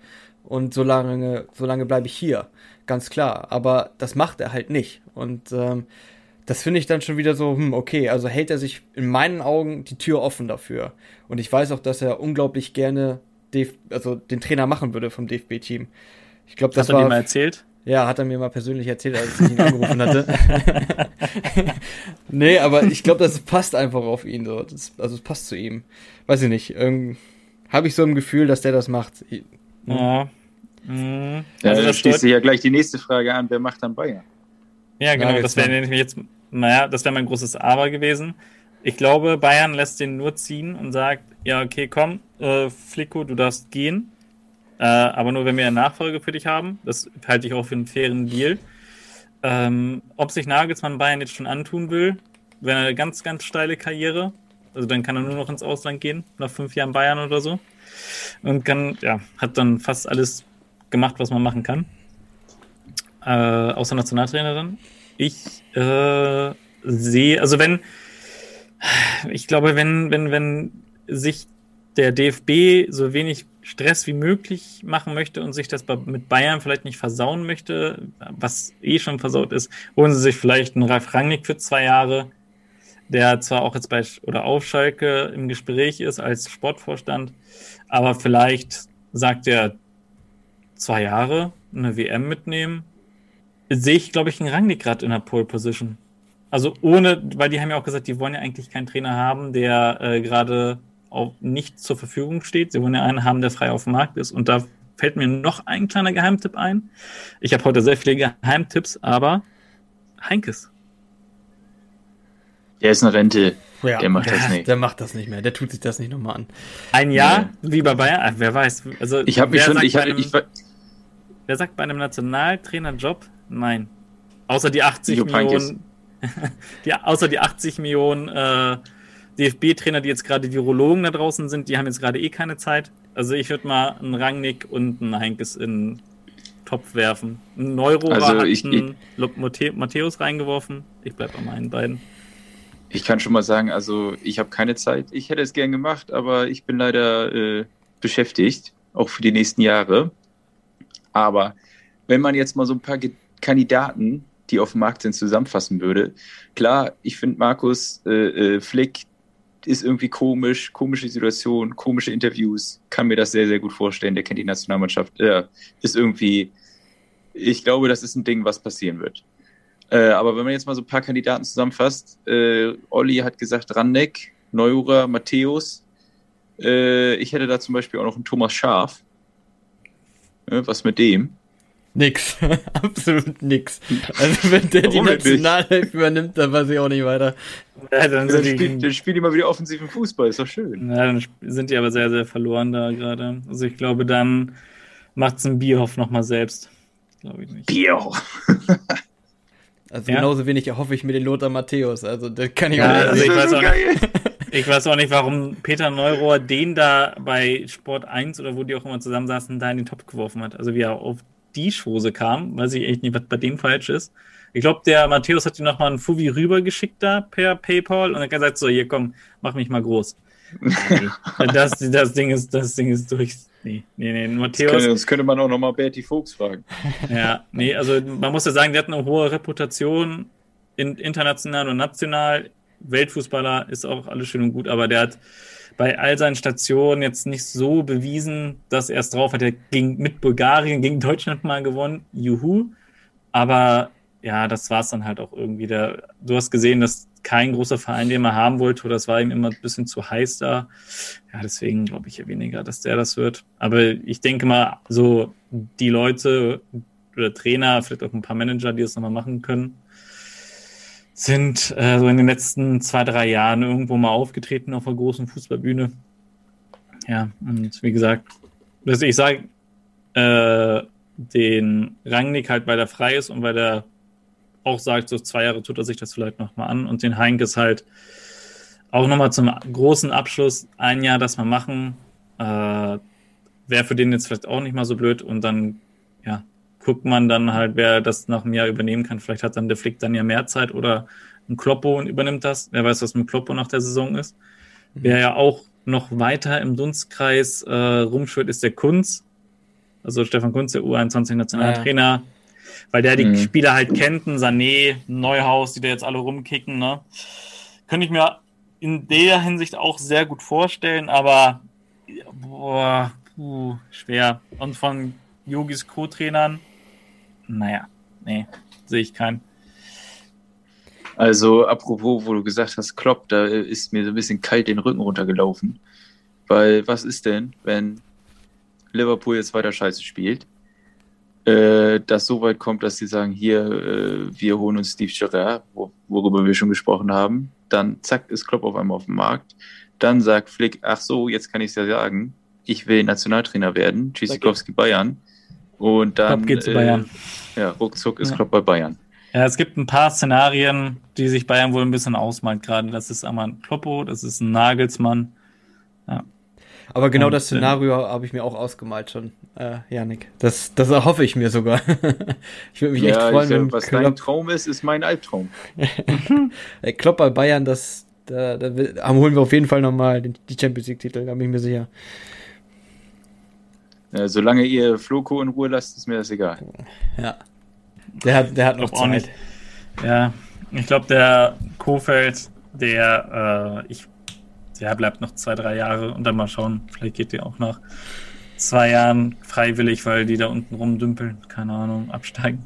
C: und so lange, so lange bleibe ich hier. Ganz klar. Aber das macht er halt nicht. Und ähm, das finde ich dann schon wieder so, hm, okay, also hält er sich in meinen Augen die Tür offen dafür. Und ich weiß auch, dass er unglaublich gerne DF also den Trainer machen würde vom DFB-Team. Ich glaube, das
A: hat er dir mal erzählt?
C: Ja, hat er mir mal persönlich erzählt, als ich ihn angerufen hatte. nee, aber ich glaube, das passt einfach auf ihn so. Das, also es passt zu ihm. Weiß ich nicht. Habe ich so ein Gefühl, dass der das macht.
A: Ja.
B: Mhm. Also ja, da schließt sich ja gleich die nächste Frage an, wer macht dann Bayern?
A: Ja, genau, das wäre nämlich jetzt naja, das wäre mein großes Aber gewesen. Ich glaube, Bayern lässt den nur ziehen und sagt, ja, okay, komm, äh, Flicko, du darfst gehen. Äh, aber nur, wenn wir eine Nachfolge für dich haben. Das halte ich auch für einen fairen Deal. Ähm, ob sich Nagelsmann Bayern jetzt schon antun will, wäre eine ganz, ganz steile Karriere. Also dann kann er nur noch ins Ausland gehen, nach fünf Jahren Bayern oder so. Und kann, ja, hat dann fast alles gemacht, was man machen kann. Äh, außer Nationaltrainer dann. Ich äh, sehe, also wenn, ich glaube, wenn, wenn, wenn sich der DFB so wenig Stress wie möglich machen möchte und sich das mit Bayern vielleicht nicht versauen möchte, was eh schon versaut ist, holen sie sich vielleicht einen Ralf Rangnick für zwei Jahre, der zwar auch jetzt bei oder auf Schalke im Gespräch ist als Sportvorstand, aber vielleicht sagt er zwei Jahre eine WM mitnehmen, sehe ich, glaube ich, einen Rangnick gerade in der Pole Position. Also ohne, weil die haben ja auch gesagt, die wollen ja eigentlich keinen Trainer haben, der äh, gerade nicht zur Verfügung steht. Sie wollen ja einen haben, der frei auf dem Markt ist. Und da fällt mir noch ein kleiner Geheimtipp ein. Ich habe heute sehr viele Geheimtipps, aber Heinkes.
B: Der ist eine Rente.
C: Ja, der macht das nicht. Der macht das nicht mehr. Der tut sich das nicht nochmal an.
A: Ein Jahr, ja. wie bei Bayern, wer weiß. Also,
B: ich habe mich schon. Ich, einem, ich,
A: wer sagt bei einem Nationaltrainerjob nein? Außer die 80 Millionen. Millionen. die, außer die 80 Millionen äh, DFB-Trainer, die jetzt gerade Virologen da draußen sind, die haben jetzt gerade eh keine Zeit. Also ich würde mal einen Rangnick und einen Heinkes in Topf werfen. Ein Neuro also hat ich, einen ich, Matthäus reingeworfen. Ich bleibe bei meinen beiden.
B: Ich kann schon mal sagen, also ich habe keine Zeit. Ich hätte es gern gemacht, aber ich bin leider äh, beschäftigt, auch für die nächsten Jahre. Aber wenn man jetzt mal so ein paar Kandidaten, die auf dem Markt sind, zusammenfassen würde, klar, ich finde Markus äh, äh, Flick ist irgendwie komisch, komische Situation, komische Interviews, kann mir das sehr, sehr gut vorstellen. Der kennt die Nationalmannschaft, äh, ist irgendwie, ich glaube, das ist ein Ding, was passieren wird. Äh, aber wenn man jetzt mal so ein paar Kandidaten zusammenfasst, äh, Olli hat gesagt Randeck, Neurer, Matthäus. Äh, ich hätte da zum Beispiel auch noch einen Thomas Schaf. Äh, was mit dem?
C: Nix. Absolut nix. Also wenn der die Nationalhilfe übernimmt, dann weiß ich auch nicht weiter.
B: Ja, dann sind die, der spielt immer wieder offensiven Fußball, ist doch schön.
A: Ja, dann sind die aber sehr, sehr verloren da gerade. Also ich glaube, dann macht's ein Bierhoff nochmal selbst. Glaube ich nicht.
B: Bierhoff.
C: Also ja. genauso wenig erhoffe ich mir den Lothar Matthäus. Also das kann ich ja, auch
A: nicht. Also ich, weiß auch nicht ich weiß auch nicht, warum Peter Neurohr den da bei Sport 1 oder wo die auch immer zusammensaßen, da in den Topf geworfen hat. Also wie er auf die Schose kam, weiß ich echt nicht, was bei dem falsch ist. Ich glaube, der Matthäus hat ihm nochmal einen Fuvi rübergeschickt da per PayPal und er hat gesagt, so, hier komm, mach mich mal groß. das, das, Ding ist, das Ding ist durch. Nee, nee, nee. Matthäus. Das
B: könnte, das könnte man auch nochmal Bertie Fuchs fragen.
A: Ja, nee, also man muss ja sagen, der hat eine hohe Reputation in, international und national. Weltfußballer ist auch alles schön und gut, aber der hat bei all seinen Stationen jetzt nicht so bewiesen, dass er es drauf hat. Er ging mit Bulgarien, gegen Deutschland mal gewonnen. Juhu. Aber ja, das war es dann halt auch irgendwie. Der, du hast gesehen, dass kein großer Verein, den er haben wollte, oder das war ihm immer ein bisschen zu heiß da. Ja, deswegen glaube ich ja weniger, dass der das wird. Aber ich denke mal, so die Leute oder Trainer, vielleicht auch ein paar Manager, die das nochmal machen können, sind äh, so in den letzten zwei, drei Jahren irgendwo mal aufgetreten auf einer großen Fußballbühne. Ja, und wie gesagt, also ich sage äh, den Rangnick halt, weil er frei ist und weil er auch sagt, so zwei Jahre tut er sich das vielleicht nochmal an. Und den Heink ist halt auch nochmal zum großen Abschluss ein Jahr das mal machen. Äh, Wäre für den jetzt vielleicht auch nicht mal so blöd. Und dann, ja, guckt man dann halt, wer das nach einem Jahr übernehmen kann. Vielleicht hat dann der Flick dann ja mehr Zeit oder ein Kloppo und übernimmt das. Wer weiß, was mit Kloppo nach der Saison ist. Mhm. Wer ja auch noch weiter im Dunstkreis äh, rumschwirrt, ist der Kunz. Also Stefan Kunz, der U21-Nationaltrainer. Ja weil der die mhm. Spieler halt kennt, ein Sané, Neuhaus, die da jetzt alle rumkicken, ne? Könnte ich mir in der Hinsicht auch sehr gut vorstellen, aber boah, puh, schwer. Und von Yogis Co-Trainern, naja, nee, sehe ich keinen.
B: Also, apropos, wo du gesagt hast, Klopp, da ist mir so ein bisschen kalt den Rücken runtergelaufen. Weil, was ist denn, wenn Liverpool jetzt weiter Scheiße spielt äh, das so weit kommt, dass sie sagen, hier, äh, wir holen uns Steve Gerrard, wo, worüber wir schon gesprochen haben. Dann zack, ist Klopp auf einmal auf dem Markt. Dann sagt Flick, ach so, jetzt kann ich es ja sagen, ich will Nationaltrainer werden, Tschüssikowski Bayern. Und dann
A: geht zu Bayern.
B: Äh, ja, ruckzuck ist ja. Klopp bei Bayern.
A: Ja, es gibt ein paar Szenarien, die sich Bayern wohl ein bisschen ausmalt gerade. Das ist einmal ein Kloppo, das ist ein Nagelsmann. Ja.
C: Aber genau und, das Szenario äh, habe ich mir auch ausgemalt schon, äh, Janik. Das, das erhoffe ich mir sogar. ich würde mich ja, echt freuen,
B: wenn Was Klopp, dein Traum ist, ist mein Albtraum.
C: Klopp bei Bayern, das, Da, da, da holen wir auf jeden Fall nochmal die Champions League-Titel, da bin ich mir sicher.
B: Ja, solange ihr Floko in Ruhe lasst, ist mir das egal.
C: Ja. Der hat, der hat noch Zeit. Nicht.
A: Ja, ich glaube, der Kofeld, der, äh, ich, der bleibt noch zwei, drei Jahre und dann mal schauen. Vielleicht geht der auch nach zwei Jahren freiwillig, weil die da unten rumdümpeln. Keine Ahnung, absteigen.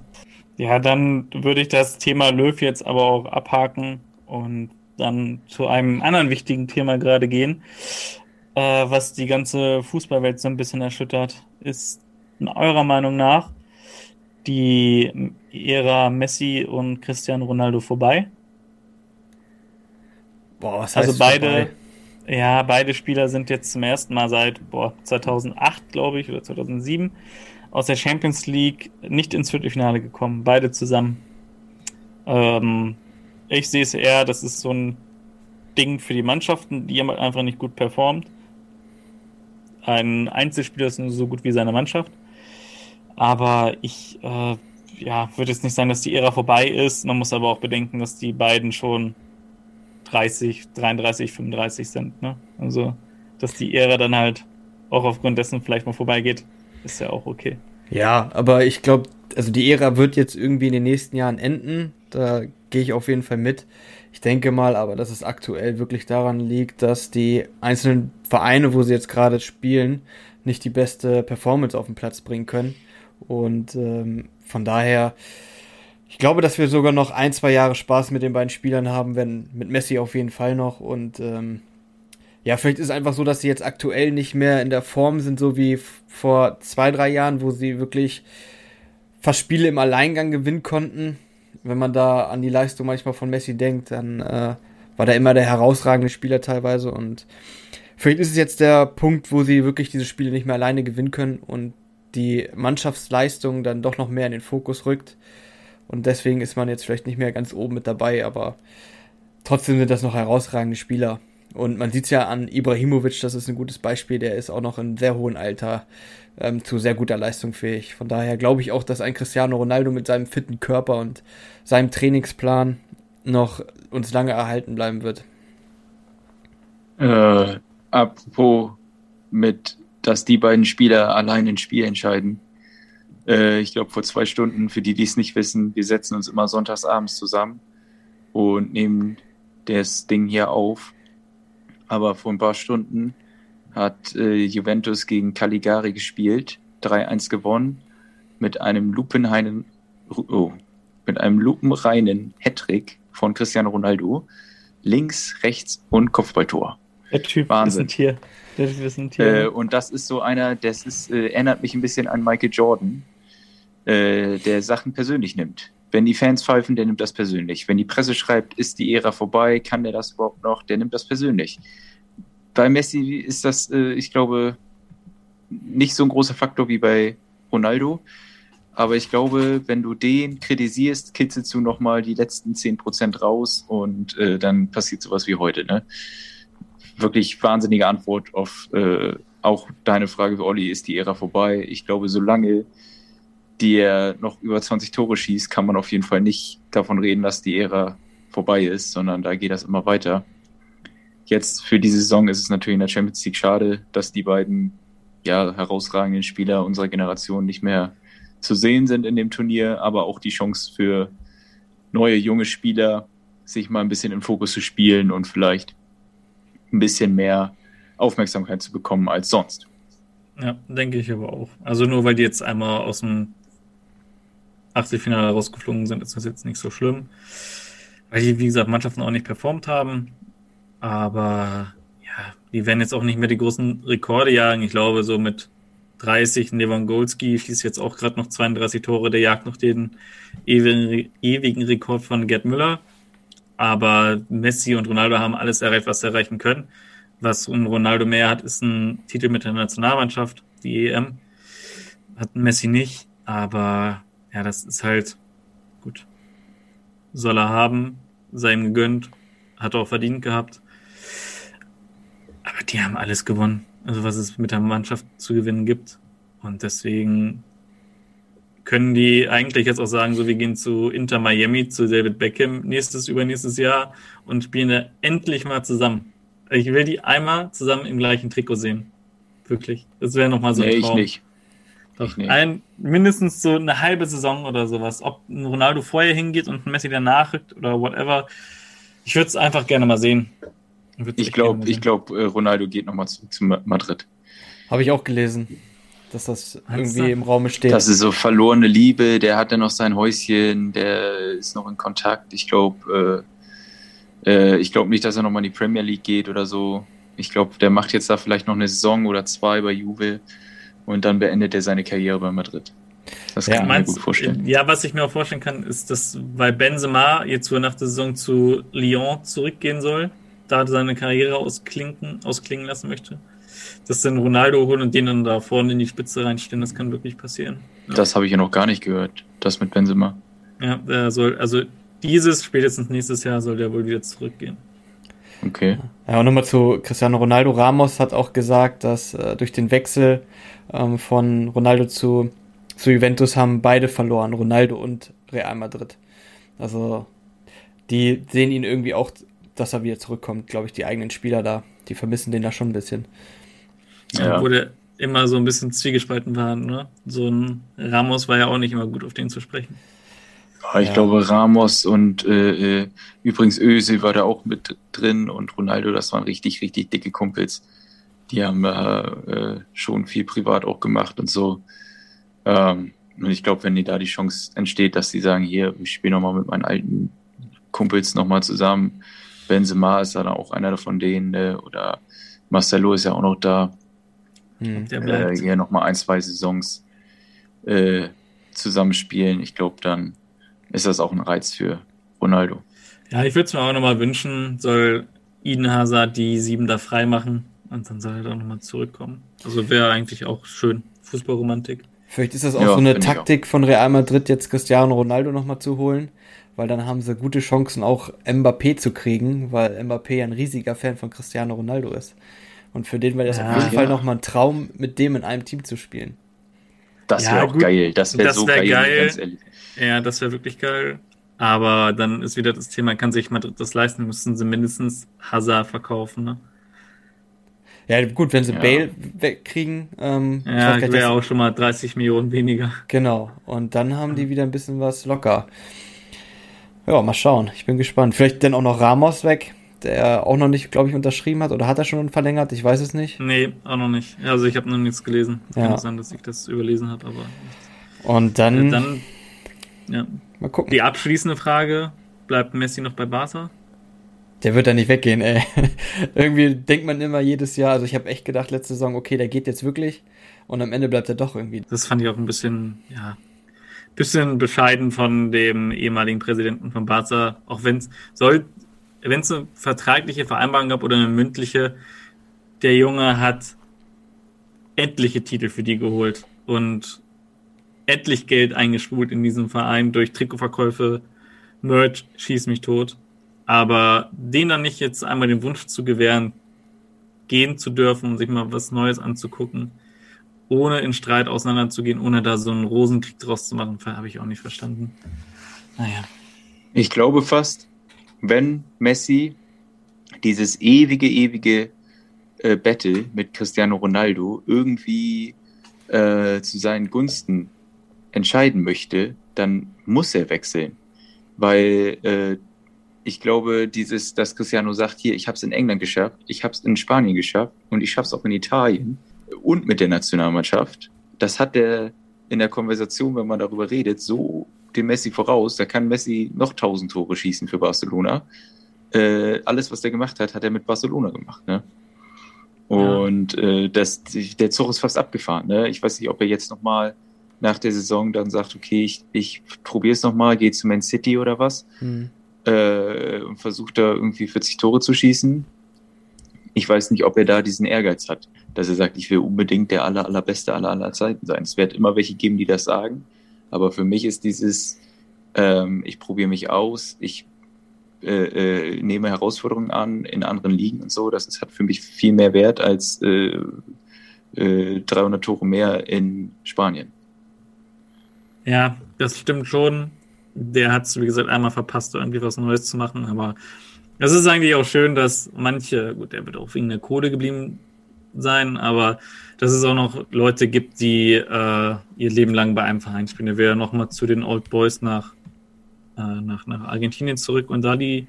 A: Ja, dann würde ich das Thema Löw jetzt aber auch abhaken und dann zu einem anderen wichtigen Thema gerade gehen, äh, was die ganze Fußballwelt so ein bisschen erschüttert. Ist in eurer Meinung nach die Ära Messi und Cristiano Ronaldo vorbei? Boah, was heißt also beide, vorbei? ja, beide Spieler sind jetzt zum ersten Mal seit boah, 2008, glaube ich, oder 2007 aus der Champions League nicht ins Viertelfinale gekommen, beide zusammen. Ähm, ich sehe es eher, das ist so ein Ding für die Mannschaften, die jemand einfach nicht gut performt. Ein Einzelspieler ist nur so gut wie seine Mannschaft. Aber ich äh, ja, würde jetzt nicht sagen, dass die Ära vorbei ist. Man muss aber auch bedenken, dass die beiden schon 30, 33, 35 sind. Ne? Also, dass die Ära dann halt auch aufgrund dessen vielleicht mal vorbeigeht, ist ja auch okay.
C: Ja, aber ich glaube, also die Ära wird jetzt irgendwie in den nächsten Jahren enden. Da gehe ich auf jeden Fall mit. Ich denke mal aber, dass es aktuell wirklich daran liegt, dass die einzelnen Vereine, wo sie jetzt gerade spielen, nicht die beste Performance auf den Platz bringen können. Und ähm, von daher, ich glaube, dass wir sogar noch ein, zwei Jahre Spaß mit den beiden Spielern haben, wenn mit Messi auf jeden Fall noch. Und ähm, ja, vielleicht ist es einfach so, dass sie jetzt aktuell nicht mehr in der Form sind, so wie vor zwei, drei Jahren, wo sie wirklich fast Spiele im Alleingang gewinnen konnten. Wenn man da an die Leistung manchmal von Messi denkt, dann äh, war der immer der herausragende Spieler teilweise. Und vielleicht ist es jetzt der Punkt, wo sie wirklich diese Spiele nicht mehr alleine gewinnen können und die Mannschaftsleistung dann doch noch mehr in den Fokus rückt. Und deswegen ist man jetzt vielleicht nicht mehr ganz oben mit dabei, aber trotzdem sind das noch herausragende Spieler. Und man sieht es ja an Ibrahimovic, das ist ein gutes Beispiel, der ist auch noch in sehr hohem Alter ähm, zu sehr guter Leistung fähig. Von daher glaube ich auch, dass ein Cristiano Ronaldo mit seinem fitten Körper und seinem Trainingsplan noch uns lange erhalten bleiben wird.
B: Äh, apropos mit, dass die beiden Spieler allein ein Spiel entscheiden. Äh, ich glaube, vor zwei Stunden, für die, die es nicht wissen, wir setzen uns immer sonntagsabends zusammen und nehmen das Ding hier auf aber vor ein paar Stunden hat äh, Juventus gegen Caligari gespielt, 3-1 gewonnen, mit einem lupenreinen, oh, mit einem lupenreinen Hattrick von Cristiano Ronaldo, links, rechts und Kopfballtor.
A: Der Typ Wahnsinn. ist ein Tier.
B: Der Typ ist ein Tier. Äh, und das ist so einer, das ist, äh, erinnert mich ein bisschen an Michael Jordan, äh, der Sachen persönlich nimmt. Wenn die Fans pfeifen, der nimmt das persönlich. Wenn die Presse schreibt, ist die Ära vorbei, kann der das überhaupt noch, der nimmt das persönlich. Bei Messi ist das, äh, ich glaube, nicht so ein großer Faktor wie bei Ronaldo. Aber ich glaube, wenn du den kritisierst, kitzelst du nochmal die letzten 10% raus und äh, dann passiert sowas wie heute. Ne? Wirklich wahnsinnige Antwort auf äh, auch deine Frage, Olli, ist die Ära vorbei? Ich glaube, solange der noch über 20 Tore schießt, kann man auf jeden Fall nicht davon reden, dass die Ära vorbei ist, sondern da geht das immer weiter. Jetzt für diese Saison ist es natürlich in der Champions League schade, dass die beiden ja, herausragenden Spieler unserer Generation nicht mehr zu sehen sind in dem Turnier, aber auch die Chance für neue junge Spieler, sich mal ein bisschen im Fokus zu spielen und vielleicht ein bisschen mehr Aufmerksamkeit zu bekommen als sonst.
A: Ja, denke ich aber auch. Also nur weil die jetzt einmal aus dem 80-Finale rausgeflogen sind, ist das jetzt nicht so schlimm. Weil die, wie gesagt, Mannschaften auch nicht performt haben. Aber ja, die werden jetzt auch nicht mehr die großen Rekorde jagen. Ich glaube, so mit 30, Lewandowski schießt jetzt auch gerade noch 32 Tore, der jagt noch den ewigen, ewigen Rekord von Gerd Müller. Aber Messi und Ronaldo haben alles erreicht, was sie erreichen können. Was Ronaldo mehr hat, ist ein Titel mit der Nationalmannschaft, die EM. Hat Messi nicht, aber ja, das ist halt gut. Soll er haben, sei ihm gegönnt, hat er auch verdient gehabt. Aber die haben alles gewonnen. Also was es mit der Mannschaft zu gewinnen gibt. Und deswegen können die eigentlich jetzt auch sagen, so wir gehen zu Inter Miami, zu David Beckham nächstes, übernächstes Jahr und spielen da endlich mal zusammen. Ich will die einmal zusammen im gleichen Trikot sehen. Wirklich. Das wäre nochmal so
B: ein nee, Traum. ich nicht.
A: Doch, ein, mindestens so eine halbe Saison oder sowas. Ob ein Ronaldo vorher hingeht und ein Messi danach rückt oder whatever. Ich würde es einfach gerne mal sehen.
B: Ich glaube, ich glaube, äh, Ronaldo geht nochmal zu, zu Madrid.
C: Habe ich auch gelesen, dass das irgendwie also, im Raum steht.
B: Das ist so verlorene Liebe. Der hat ja noch sein Häuschen, der ist noch in Kontakt. Ich glaube, äh, äh, ich glaube nicht, dass er nochmal in die Premier League geht oder so. Ich glaube, der macht jetzt da vielleicht noch eine Saison oder zwei bei Juve und dann beendet er seine Karriere bei Madrid.
A: Das kann ja, ich mir gut vorstellen. Ja, was ich mir auch vorstellen kann, ist, dass, weil Benzema jetzt so nach der Saison zu Lyon zurückgehen soll, da seine Karriere ausklinken, ausklingen lassen möchte, dass dann Ronaldo holen und den dann da vorne in die Spitze reinstellen, das kann wirklich passieren.
B: Ja. Das habe ich ja noch gar nicht gehört, das mit Benzema.
A: Ja, er soll, also dieses, spätestens nächstes Jahr soll der wohl wieder zurückgehen.
C: Okay. Ja, und nochmal zu Cristiano Ronaldo. Ramos hat auch gesagt, dass äh, durch den Wechsel ähm, von Ronaldo zu, zu Juventus haben beide verloren, Ronaldo und Real Madrid. Also die sehen ihn irgendwie auch, dass er wieder zurückkommt, glaube ich, die eigenen Spieler da. Die vermissen den da schon ein bisschen.
A: Ja. Wo der immer so ein bisschen zwiegespalten war, ne? So ein Ramos war ja auch nicht immer gut auf den zu sprechen.
B: Ich ja. glaube, Ramos und äh, äh, übrigens Öse war da auch mit drin und Ronaldo, das waren richtig, richtig dicke Kumpels die haben äh, schon viel privat auch gemacht und so. Ähm, und ich glaube, wenn dir da die Chance entsteht, dass sie sagen, hier, ich spiele nochmal mit meinen alten Kumpels nochmal zusammen. Benzema ist dann auch einer von denen, äh, oder Marcelo ist ja auch noch da. Hm, äh, hier nochmal ein, zwei Saisons äh, zusammenspielen. Ich glaube, dann ist das auch ein Reiz für Ronaldo.
A: Ja, ich würde es mir auch nochmal wünschen, soll Eden Hazard die sieben da frei machen und dann soll er doch nochmal zurückkommen. Also wäre eigentlich auch schön. Fußballromantik.
C: Vielleicht ist das auch ja, so eine Taktik von Real Madrid, jetzt Cristiano Ronaldo nochmal zu holen, weil dann haben sie gute Chancen, auch Mbappé zu kriegen, weil Mbappé ein riesiger Fan von Cristiano Ronaldo ist. Und für den wäre das ja, auf jeden ja. Fall nochmal ein Traum, mit dem in einem Team zu spielen.
B: Das wäre ja, auch gut. geil. Das wäre so wär
A: geil. geil. Ja, das wäre wirklich geil. Aber dann ist wieder das Thema, kann sich Madrid das leisten, müssen sie mindestens Hazard verkaufen. Ne?
C: Ja, gut, wenn sie ja. Bale wegkriegen.
A: Ähm, ja, wäre auch schon mal 30 Millionen weniger.
C: Genau. Und dann haben die wieder ein bisschen was locker. Ja, mal schauen. Ich bin gespannt. Vielleicht dann auch noch Ramos weg, der auch noch nicht, glaube ich, unterschrieben hat. Oder hat er schon verlängert? Ich weiß es nicht.
A: Nee, auch noch nicht. Also ich habe noch nichts gelesen. Kann ja. sein, dass ich das überlesen habe, aber.
C: Und dann.
A: Äh, dann. Ja. Mal gucken. Die abschließende Frage: Bleibt Messi noch bei Barca?
C: Der wird da nicht weggehen, ey. irgendwie denkt man immer jedes Jahr, also ich habe echt gedacht letzte Saison, okay, der geht jetzt wirklich und am Ende bleibt er doch irgendwie.
A: Das fand ich auch ein bisschen, ja, bisschen bescheiden von dem ehemaligen Präsidenten von Barca, auch wenn es soll, wenn es eine vertragliche Vereinbarung gab oder eine mündliche, der Junge hat etliche Titel für die geholt und etlich Geld eingespult in diesem Verein durch Trikotverkäufe, Merch, schieß mich tot. Aber denen dann nicht jetzt einmal den Wunsch zu gewähren, gehen zu dürfen sich mal was Neues anzugucken, ohne in Streit auseinanderzugehen, ohne da so einen Rosenkrieg draus zu machen, habe ich auch nicht verstanden. Naja.
B: Ich glaube fast, wenn Messi dieses ewige, ewige äh, Battle mit Cristiano Ronaldo irgendwie äh, zu seinen Gunsten entscheiden möchte, dann muss er wechseln. Weil äh, ich glaube, dieses, dass Cristiano sagt, hier, ich habe es in England geschafft, ich habe es in Spanien geschafft und ich schaffe es auch in Italien und mit der Nationalmannschaft. Das hat der in der Konversation, wenn man darüber redet, so dem Messi voraus. Da kann Messi noch tausend Tore schießen für Barcelona. Äh, alles, was der gemacht hat, hat er mit Barcelona gemacht. Ne? Und ja. äh, das, der Zug ist fast abgefahren. Ne? Ich weiß nicht, ob er jetzt nochmal nach der Saison dann sagt, okay, ich, ich probiere es nochmal, gehe zu Man City oder was. Mhm äh, und versucht da irgendwie 40 Tore zu schießen. Ich weiß nicht, ob er da diesen Ehrgeiz hat, dass er sagt, ich will unbedingt der aller, allerbeste aller, aller Zeiten sein. Es wird immer welche geben, die das sagen. Aber für mich ist dieses, ähm, ich probiere mich aus, ich äh, äh, nehme Herausforderungen an in anderen Ligen und so. Das ist, hat für mich viel mehr Wert als äh, äh, 300 Tore mehr in Spanien.
A: Ja, das stimmt schon. Der hat es, wie gesagt, einmal verpasst, irgendwie was Neues zu machen. Aber es ist eigentlich auch schön, dass manche, gut, der wird auch wegen der Kohle geblieben sein, aber dass es auch noch Leute gibt, die äh, ihr Leben lang bei einem Verein spielen. Der wäre nochmal zu den Old Boys nach, äh, nach, nach Argentinien zurück und da die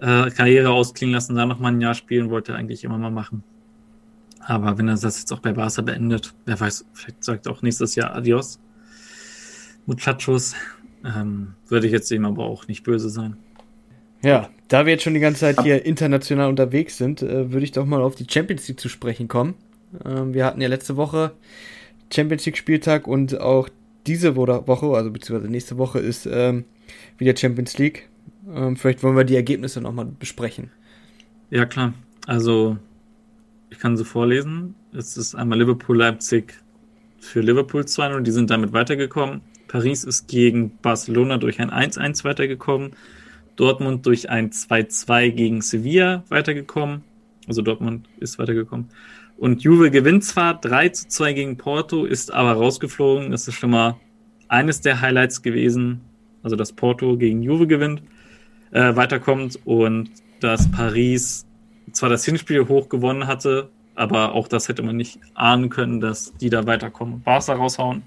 A: äh, Karriere ausklingen lassen, da nochmal ein Jahr spielen, wollte er eigentlich immer mal machen. Aber wenn er das jetzt auch bei Barca beendet, wer weiß, vielleicht sagt er auch nächstes Jahr Adios. Muchachos. Ähm, würde ich jetzt ihm aber auch nicht böse sein.
C: Ja, da wir jetzt schon die ganze Zeit hier international unterwegs sind, äh, würde ich doch mal auf die Champions League zu sprechen kommen. Ähm, wir hatten ja letzte Woche Champions League Spieltag und auch diese Woche, also beziehungsweise nächste Woche ist ähm, wieder Champions League. Ähm, vielleicht wollen wir die Ergebnisse nochmal besprechen.
A: Ja, klar. Also ich kann sie vorlesen. Es ist einmal Liverpool-Leipzig für Liverpool 2 und die sind damit weitergekommen. Paris ist gegen Barcelona durch ein 1-1 weitergekommen. Dortmund durch ein 2-2 gegen Sevilla weitergekommen. Also Dortmund ist weitergekommen. Und Juve gewinnt zwar 3 2 gegen Porto, ist aber rausgeflogen. Das ist schon mal eines der Highlights gewesen. Also dass Porto gegen Juve gewinnt, äh, weiterkommt und dass Paris zwar das Hinspiel hoch gewonnen hatte, aber auch das hätte man nicht ahnen können, dass die da weiterkommen und Barca raushauen.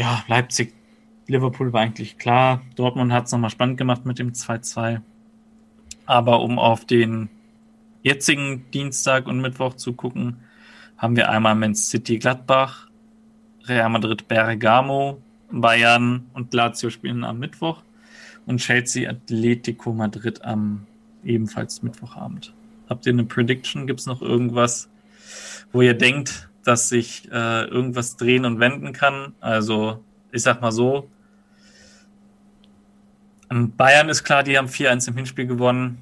A: Ja, Leipzig, Liverpool war eigentlich klar. Dortmund hat es nochmal spannend gemacht mit dem 2-2. Aber um auf den jetzigen Dienstag und Mittwoch zu gucken, haben wir einmal Man City Gladbach, Real Madrid Bergamo, Bayern und Lazio spielen am Mittwoch und Chelsea Atletico Madrid am ebenfalls Mittwochabend. Habt ihr eine Prediction? Gibt es noch irgendwas, wo ihr denkt, dass sich äh, irgendwas drehen und wenden kann? Also, ich sag mal so. Bayern ist klar, die haben 4-1 im Hinspiel gewonnen.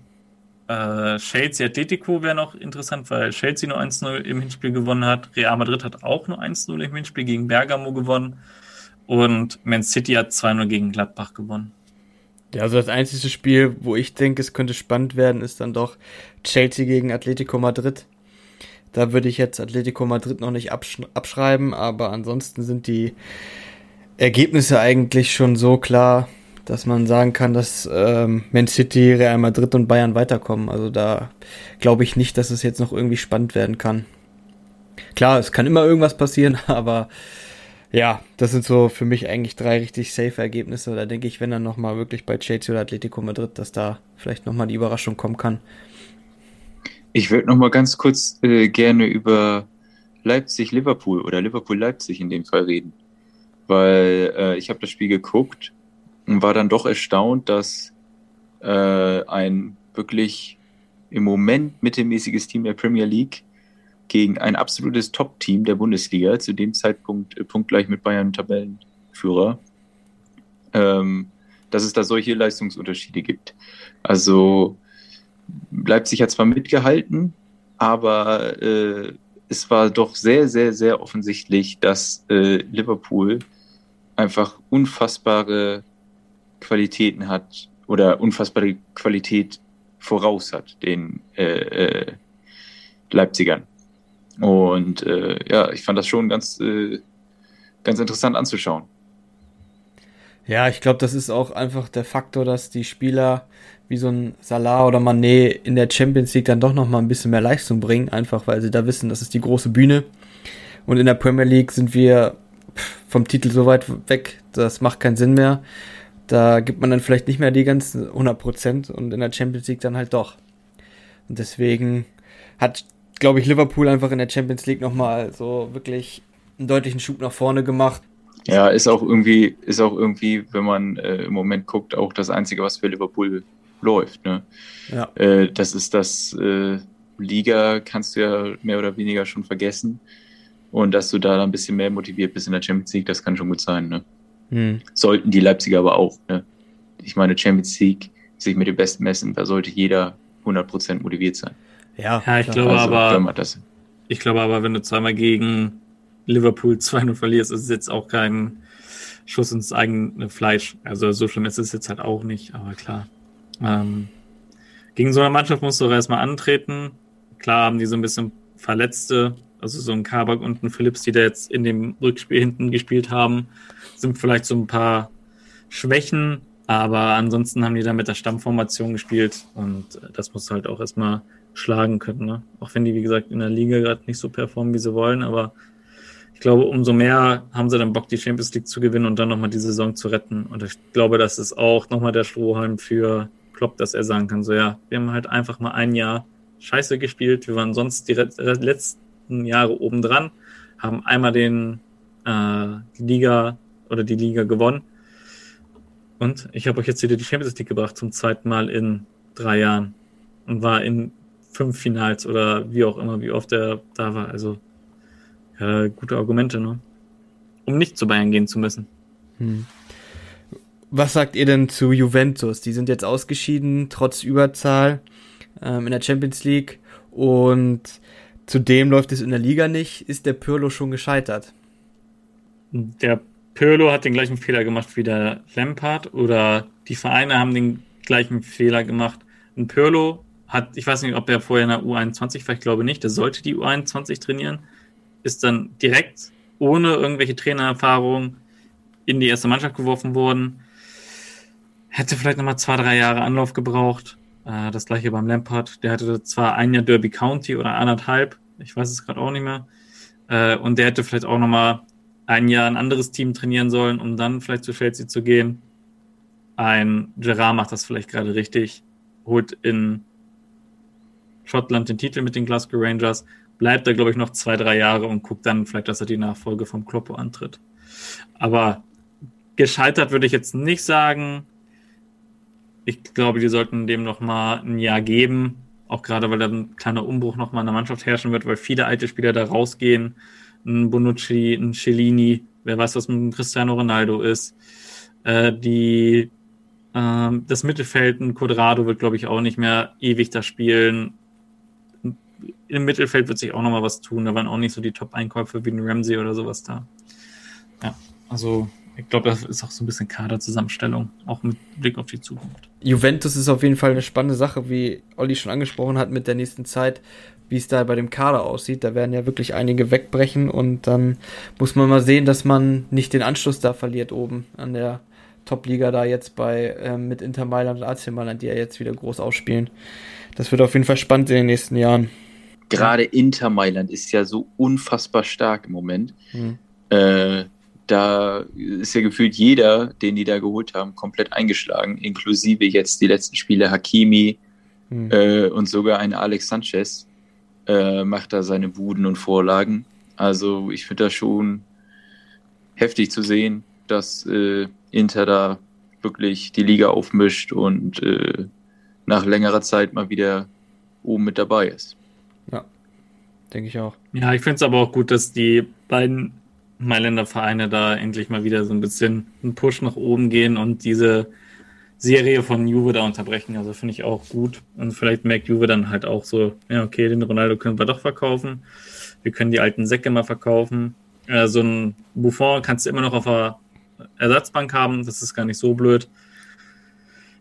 A: Äh, Chelsea Atletico wäre noch interessant, weil Chelsea nur 1-0 im Hinspiel gewonnen hat. Real Madrid hat auch nur 1-0 im Hinspiel gegen Bergamo gewonnen. Und Man City hat 2-0 gegen Gladbach gewonnen.
C: Ja, also das einzige Spiel, wo ich denke, es könnte spannend werden, ist dann doch Chelsea gegen Atletico Madrid. Da würde ich jetzt Atletico Madrid noch nicht absch abschreiben, aber ansonsten sind die Ergebnisse eigentlich schon so klar, dass man sagen kann, dass ähm, Man City, Real Madrid und Bayern weiterkommen. Also da glaube ich nicht, dass es jetzt noch irgendwie spannend werden kann. Klar, es kann immer irgendwas passieren, aber ja, das sind so für mich eigentlich drei richtig safe Ergebnisse. Da denke ich, wenn dann nochmal wirklich bei Chelsea oder Atletico Madrid, dass da vielleicht nochmal die Überraschung kommen kann.
B: Ich würde nochmal ganz kurz äh, gerne über Leipzig-Liverpool oder Liverpool-Leipzig in dem Fall reden. Weil äh, ich habe das Spiel geguckt und war dann doch erstaunt, dass äh, ein wirklich im Moment mittelmäßiges Team der Premier League gegen ein absolutes Top-Team der Bundesliga, zu dem Zeitpunkt äh, punktgleich mit Bayern Tabellenführer, ähm, dass es da solche Leistungsunterschiede gibt. Also Leipzig hat zwar mitgehalten, aber äh, es war doch sehr, sehr, sehr offensichtlich, dass äh, Liverpool einfach unfassbare Qualitäten hat oder unfassbare Qualität voraus hat, den äh, äh, Leipzigern. Und äh, ja, ich fand das schon ganz, äh, ganz interessant anzuschauen.
C: Ja, ich glaube, das ist auch einfach der Faktor, dass die Spieler wie so ein Salah oder Mané in der Champions League dann doch noch mal ein bisschen mehr Leistung bringen, einfach weil sie da wissen, das ist die große Bühne. Und in der Premier League sind wir vom Titel so weit weg, das macht keinen Sinn mehr. Da gibt man dann vielleicht nicht mehr die ganzen 100 Prozent und in der Champions League dann halt doch. Und deswegen hat glaube ich, Liverpool einfach in der Champions League nochmal so wirklich einen deutlichen Schub nach vorne gemacht.
B: Ja, ist auch irgendwie, ist auch irgendwie, wenn man äh, im Moment guckt, auch das Einzige, was für Liverpool läuft. Ne? Ja. Äh, das ist das äh, Liga, kannst du ja mehr oder weniger schon vergessen. Und dass du da ein bisschen mehr motiviert bist in der Champions League, das kann schon gut sein. Ne? Hm. Sollten die Leipziger aber auch. Ne? Ich meine, Champions League sich mit dem Besten messen, da sollte jeder 100% motiviert sein.
A: Ja, ja ich glaube also, aber, ich glaube aber, wenn du zweimal gegen Liverpool 2-0 verlierst, ist es jetzt auch kein Schuss ins eigene Fleisch. Also so schlimm ist es jetzt halt auch nicht, aber klar. Ähm, gegen so eine Mannschaft musst du auch erstmal antreten. Klar haben die so ein bisschen Verletzte, Also so ein Kabak und ein Phillips, die da jetzt in dem Rückspiel hinten gespielt haben, sind vielleicht so ein paar Schwächen, aber ansonsten haben die da mit der Stammformation gespielt und das muss halt auch erstmal schlagen können. Ne? Auch wenn die, wie gesagt, in der Liga gerade nicht so performen, wie sie wollen, aber ich glaube, umso mehr haben sie dann Bock, die Champions League zu gewinnen und dann nochmal die Saison zu retten. Und ich glaube, das ist auch nochmal der Strohhalm für Klopp, dass er sagen kann, so ja, wir haben halt einfach mal ein Jahr scheiße gespielt. Wir waren sonst die letzten Jahre obendran, haben einmal den äh, Liga oder die Liga gewonnen. Und ich habe euch jetzt wieder die Champions League gebracht zum zweiten Mal in drei Jahren und war in fünf Finals oder wie auch immer, wie oft er da war. Also ja, gute Argumente, ne? Um nicht zu Bayern gehen zu müssen. Hm.
C: Was sagt ihr denn zu Juventus? Die sind jetzt ausgeschieden, trotz Überzahl ähm, in der Champions League. Und zudem läuft es in der Liga nicht. Ist der Pirlo schon gescheitert?
A: Der Pirlo hat den gleichen Fehler gemacht wie der Lampard oder die Vereine haben den gleichen Fehler gemacht. Ein Pirlo hat, ich weiß nicht, ob er vorher in der U21 war, ich glaube nicht, der sollte die U21 trainieren ist dann direkt ohne irgendwelche Trainererfahrung in die erste Mannschaft geworfen worden. Hätte vielleicht nochmal zwei, drei Jahre Anlauf gebraucht. Äh, das gleiche beim Lampard. Der hatte zwar ein Jahr Derby County oder anderthalb, ich weiß es gerade auch nicht mehr. Äh, und der hätte vielleicht auch nochmal ein Jahr ein anderes Team trainieren sollen, um dann vielleicht zu Chelsea zu gehen. Ein Gerard macht das vielleicht gerade richtig, holt in Schottland den Titel mit den Glasgow Rangers bleibt er, glaube ich, noch zwei, drei Jahre und guckt dann vielleicht, dass er die Nachfolge vom Kloppo antritt. Aber gescheitert würde ich jetzt nicht sagen. Ich glaube, die sollten dem noch mal ein Jahr geben, auch gerade weil da ein kleiner Umbruch noch mal in der Mannschaft herrschen wird, weil viele alte Spieler da rausgehen. Ein Bonucci, ein Cellini, wer weiß, was mit Cristiano Ronaldo ist. Äh, die, äh, das Mittelfeld, ein Quadrado wird, glaube ich, auch nicht mehr ewig da spielen im Mittelfeld wird sich auch nochmal was tun. Da waren auch nicht so die Top-Einkäufe wie ein Ramsey oder sowas da. Ja, also ich glaube, das ist auch so ein bisschen Kaderzusammenstellung, auch mit Blick auf die Zukunft.
C: Juventus ist auf jeden Fall eine spannende Sache, wie Olli schon angesprochen hat mit der nächsten Zeit, wie es da bei dem Kader aussieht. Da werden ja wirklich einige wegbrechen und dann muss man mal sehen, dass man nicht den Anschluss da verliert oben an der Top-Liga da jetzt bei äh, mit Inter Mailand und AC Mailand, die ja jetzt wieder groß ausspielen. Das wird auf jeden Fall spannend in den nächsten Jahren
B: gerade Inter Mailand ist ja so unfassbar stark im Moment. Mhm. Äh, da ist ja gefühlt jeder, den die da geholt haben, komplett eingeschlagen, inklusive jetzt die letzten Spiele Hakimi mhm. äh, und sogar ein Alex Sanchez äh, macht da seine Buden und Vorlagen. Also ich finde das schon heftig zu sehen, dass äh, Inter da wirklich die Liga aufmischt und äh, nach längerer Zeit mal wieder oben mit dabei ist.
C: Denke ich auch.
A: Ja, ich finde es aber auch gut, dass die beiden Mailänder Vereine da endlich mal wieder so ein bisschen einen Push nach oben gehen und diese Serie von Juve da unterbrechen. Also finde ich auch gut. Und vielleicht merkt Juve dann halt auch so, ja, okay, den Ronaldo können wir doch verkaufen. Wir können die alten Säcke mal verkaufen. Äh, so ein Buffon kannst du immer noch auf der Ersatzbank haben. Das ist gar nicht so blöd.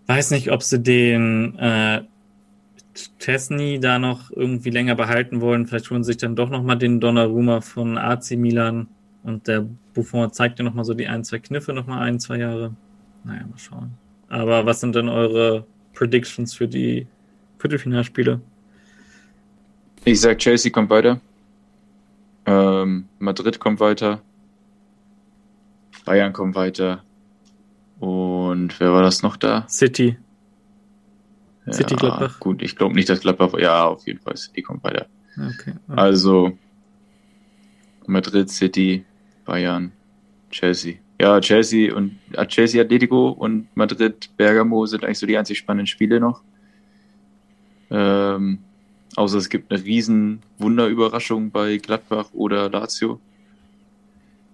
A: Weiß nicht, ob sie den äh, Chesney da noch irgendwie länger behalten wollen. Vielleicht holen sie sich dann doch nochmal den Donnarumma von AC Milan und der Buffon zeigt ja nochmal so die ein, zwei Kniffe nochmal ein, zwei Jahre. Naja, mal schauen. Aber was sind denn eure Predictions für die Viertelfinalspiele?
B: Ich sag, Chelsea kommt weiter. Ähm, Madrid kommt weiter. Bayern kommt weiter. Und wer war das noch da?
A: City.
B: City ja, Gladbach? Gut, ich glaube nicht, dass Gladbach, ja, auf jeden Fall, City kommt weiter. Okay, okay. Also Madrid, City, Bayern, Chelsea. Ja, Chelsea und äh, Chelsea Atletico und Madrid Bergamo sind eigentlich so die einzig spannenden Spiele noch. Ähm, außer es gibt eine riesen Wunderüberraschung bei Gladbach oder Lazio.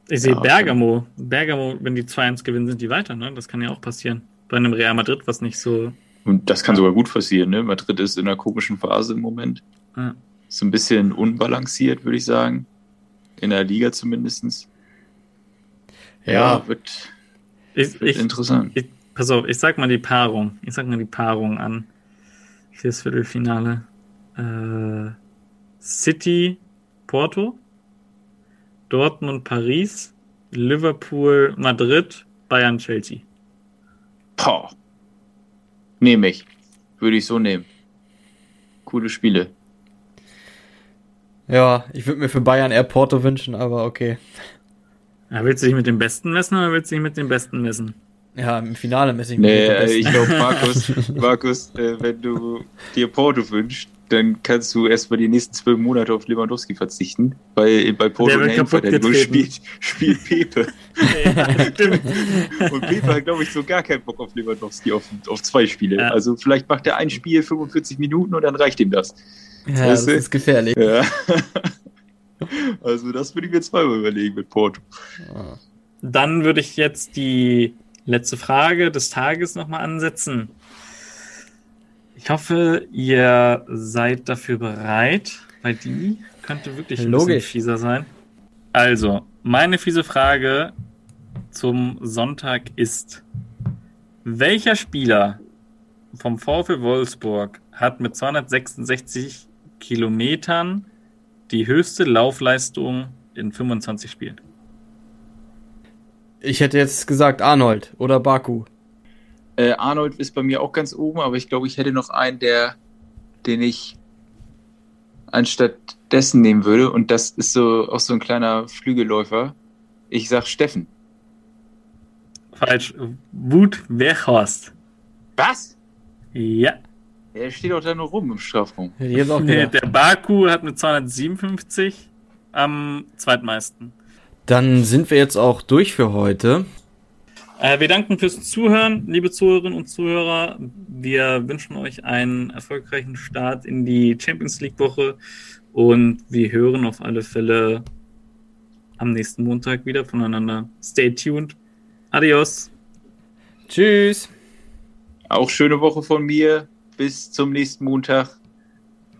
A: Ich sehe ja, Bergamo. Bergamo, wenn die 2-1 gewinnen, sind die weiter, ne? Das kann ja auch passieren. Bei einem Real Madrid, was nicht so
B: und das kann sogar gut passieren. Ne? Madrid ist in einer komischen Phase im Moment. Ja. So ein bisschen unbalanciert, würde ich sagen. In der Liga zumindest. Ja, ja wird,
A: ich, wird ich, interessant. Ich, pass auf, ich sag mal die Paarung. Ich sag mal die Paarung an fürs Viertelfinale. Äh, City, Porto, Dortmund Paris, Liverpool Madrid, Bayern Chelsea.
B: Boah. Nehme ich. Würde ich so nehmen. Coole Spiele.
C: Ja, ich würde mir für Bayern eher Porto wünschen, aber okay.
A: Ja, willst du dich mit dem Besten messen oder willst du dich mit dem Besten messen?
C: Ja, im Finale messe ich mich
B: Nee,
C: mit dem
B: äh,
C: Besten.
B: ich glaube, Markus, Markus äh, wenn du dir Porto wünschst, dann kannst du erstmal die nächsten zwölf Monate auf Lewandowski verzichten, weil bei Porto in der
A: getreten.
B: spielt, spielt Pepe. Und Pepe hat, glaube ich, so gar keinen Bock auf Lewandowski auf, auf zwei Spiele.
A: Ja.
B: Also vielleicht macht er ein Spiel 45 Minuten und dann reicht ihm das.
C: ja, das
B: weißt du?
C: ist gefährlich.
B: Ja. Also das würde ich mir zweimal überlegen mit Porto.
A: Dann würde ich jetzt die letzte Frage des Tages nochmal ansetzen. Ich hoffe, ihr seid dafür bereit, weil die könnte wirklich ein
C: Logisch.
A: bisschen fieser sein. Also, meine fiese Frage zum Sonntag ist, welcher Spieler vom VfL Wolfsburg hat mit 266 Kilometern die höchste Laufleistung in 25 Spielen?
C: Ich hätte jetzt gesagt Arnold oder Baku.
B: Äh, Arnold ist bei mir auch ganz oben, aber ich glaube, ich hätte noch einen, der, den ich anstatt dessen nehmen würde. Und das ist so auch so ein kleiner Flügelläufer. Ich sag Steffen.
A: Falsch. Wut Weghorst.
B: Was?
A: Ja.
B: Er steht doch da nur rum im Strafraum.
C: Jetzt auch
A: Nee, der Baku hat mit 257 am zweitmeisten.
C: Dann sind wir jetzt auch durch für heute.
A: Äh, wir danken fürs Zuhören, liebe Zuhörerinnen und Zuhörer. Wir wünschen euch einen erfolgreichen Start in die Champions League Woche und wir hören auf alle Fälle am nächsten Montag wieder voneinander. Stay tuned. Adios.
C: Tschüss.
B: Auch schöne Woche von mir. Bis zum nächsten Montag.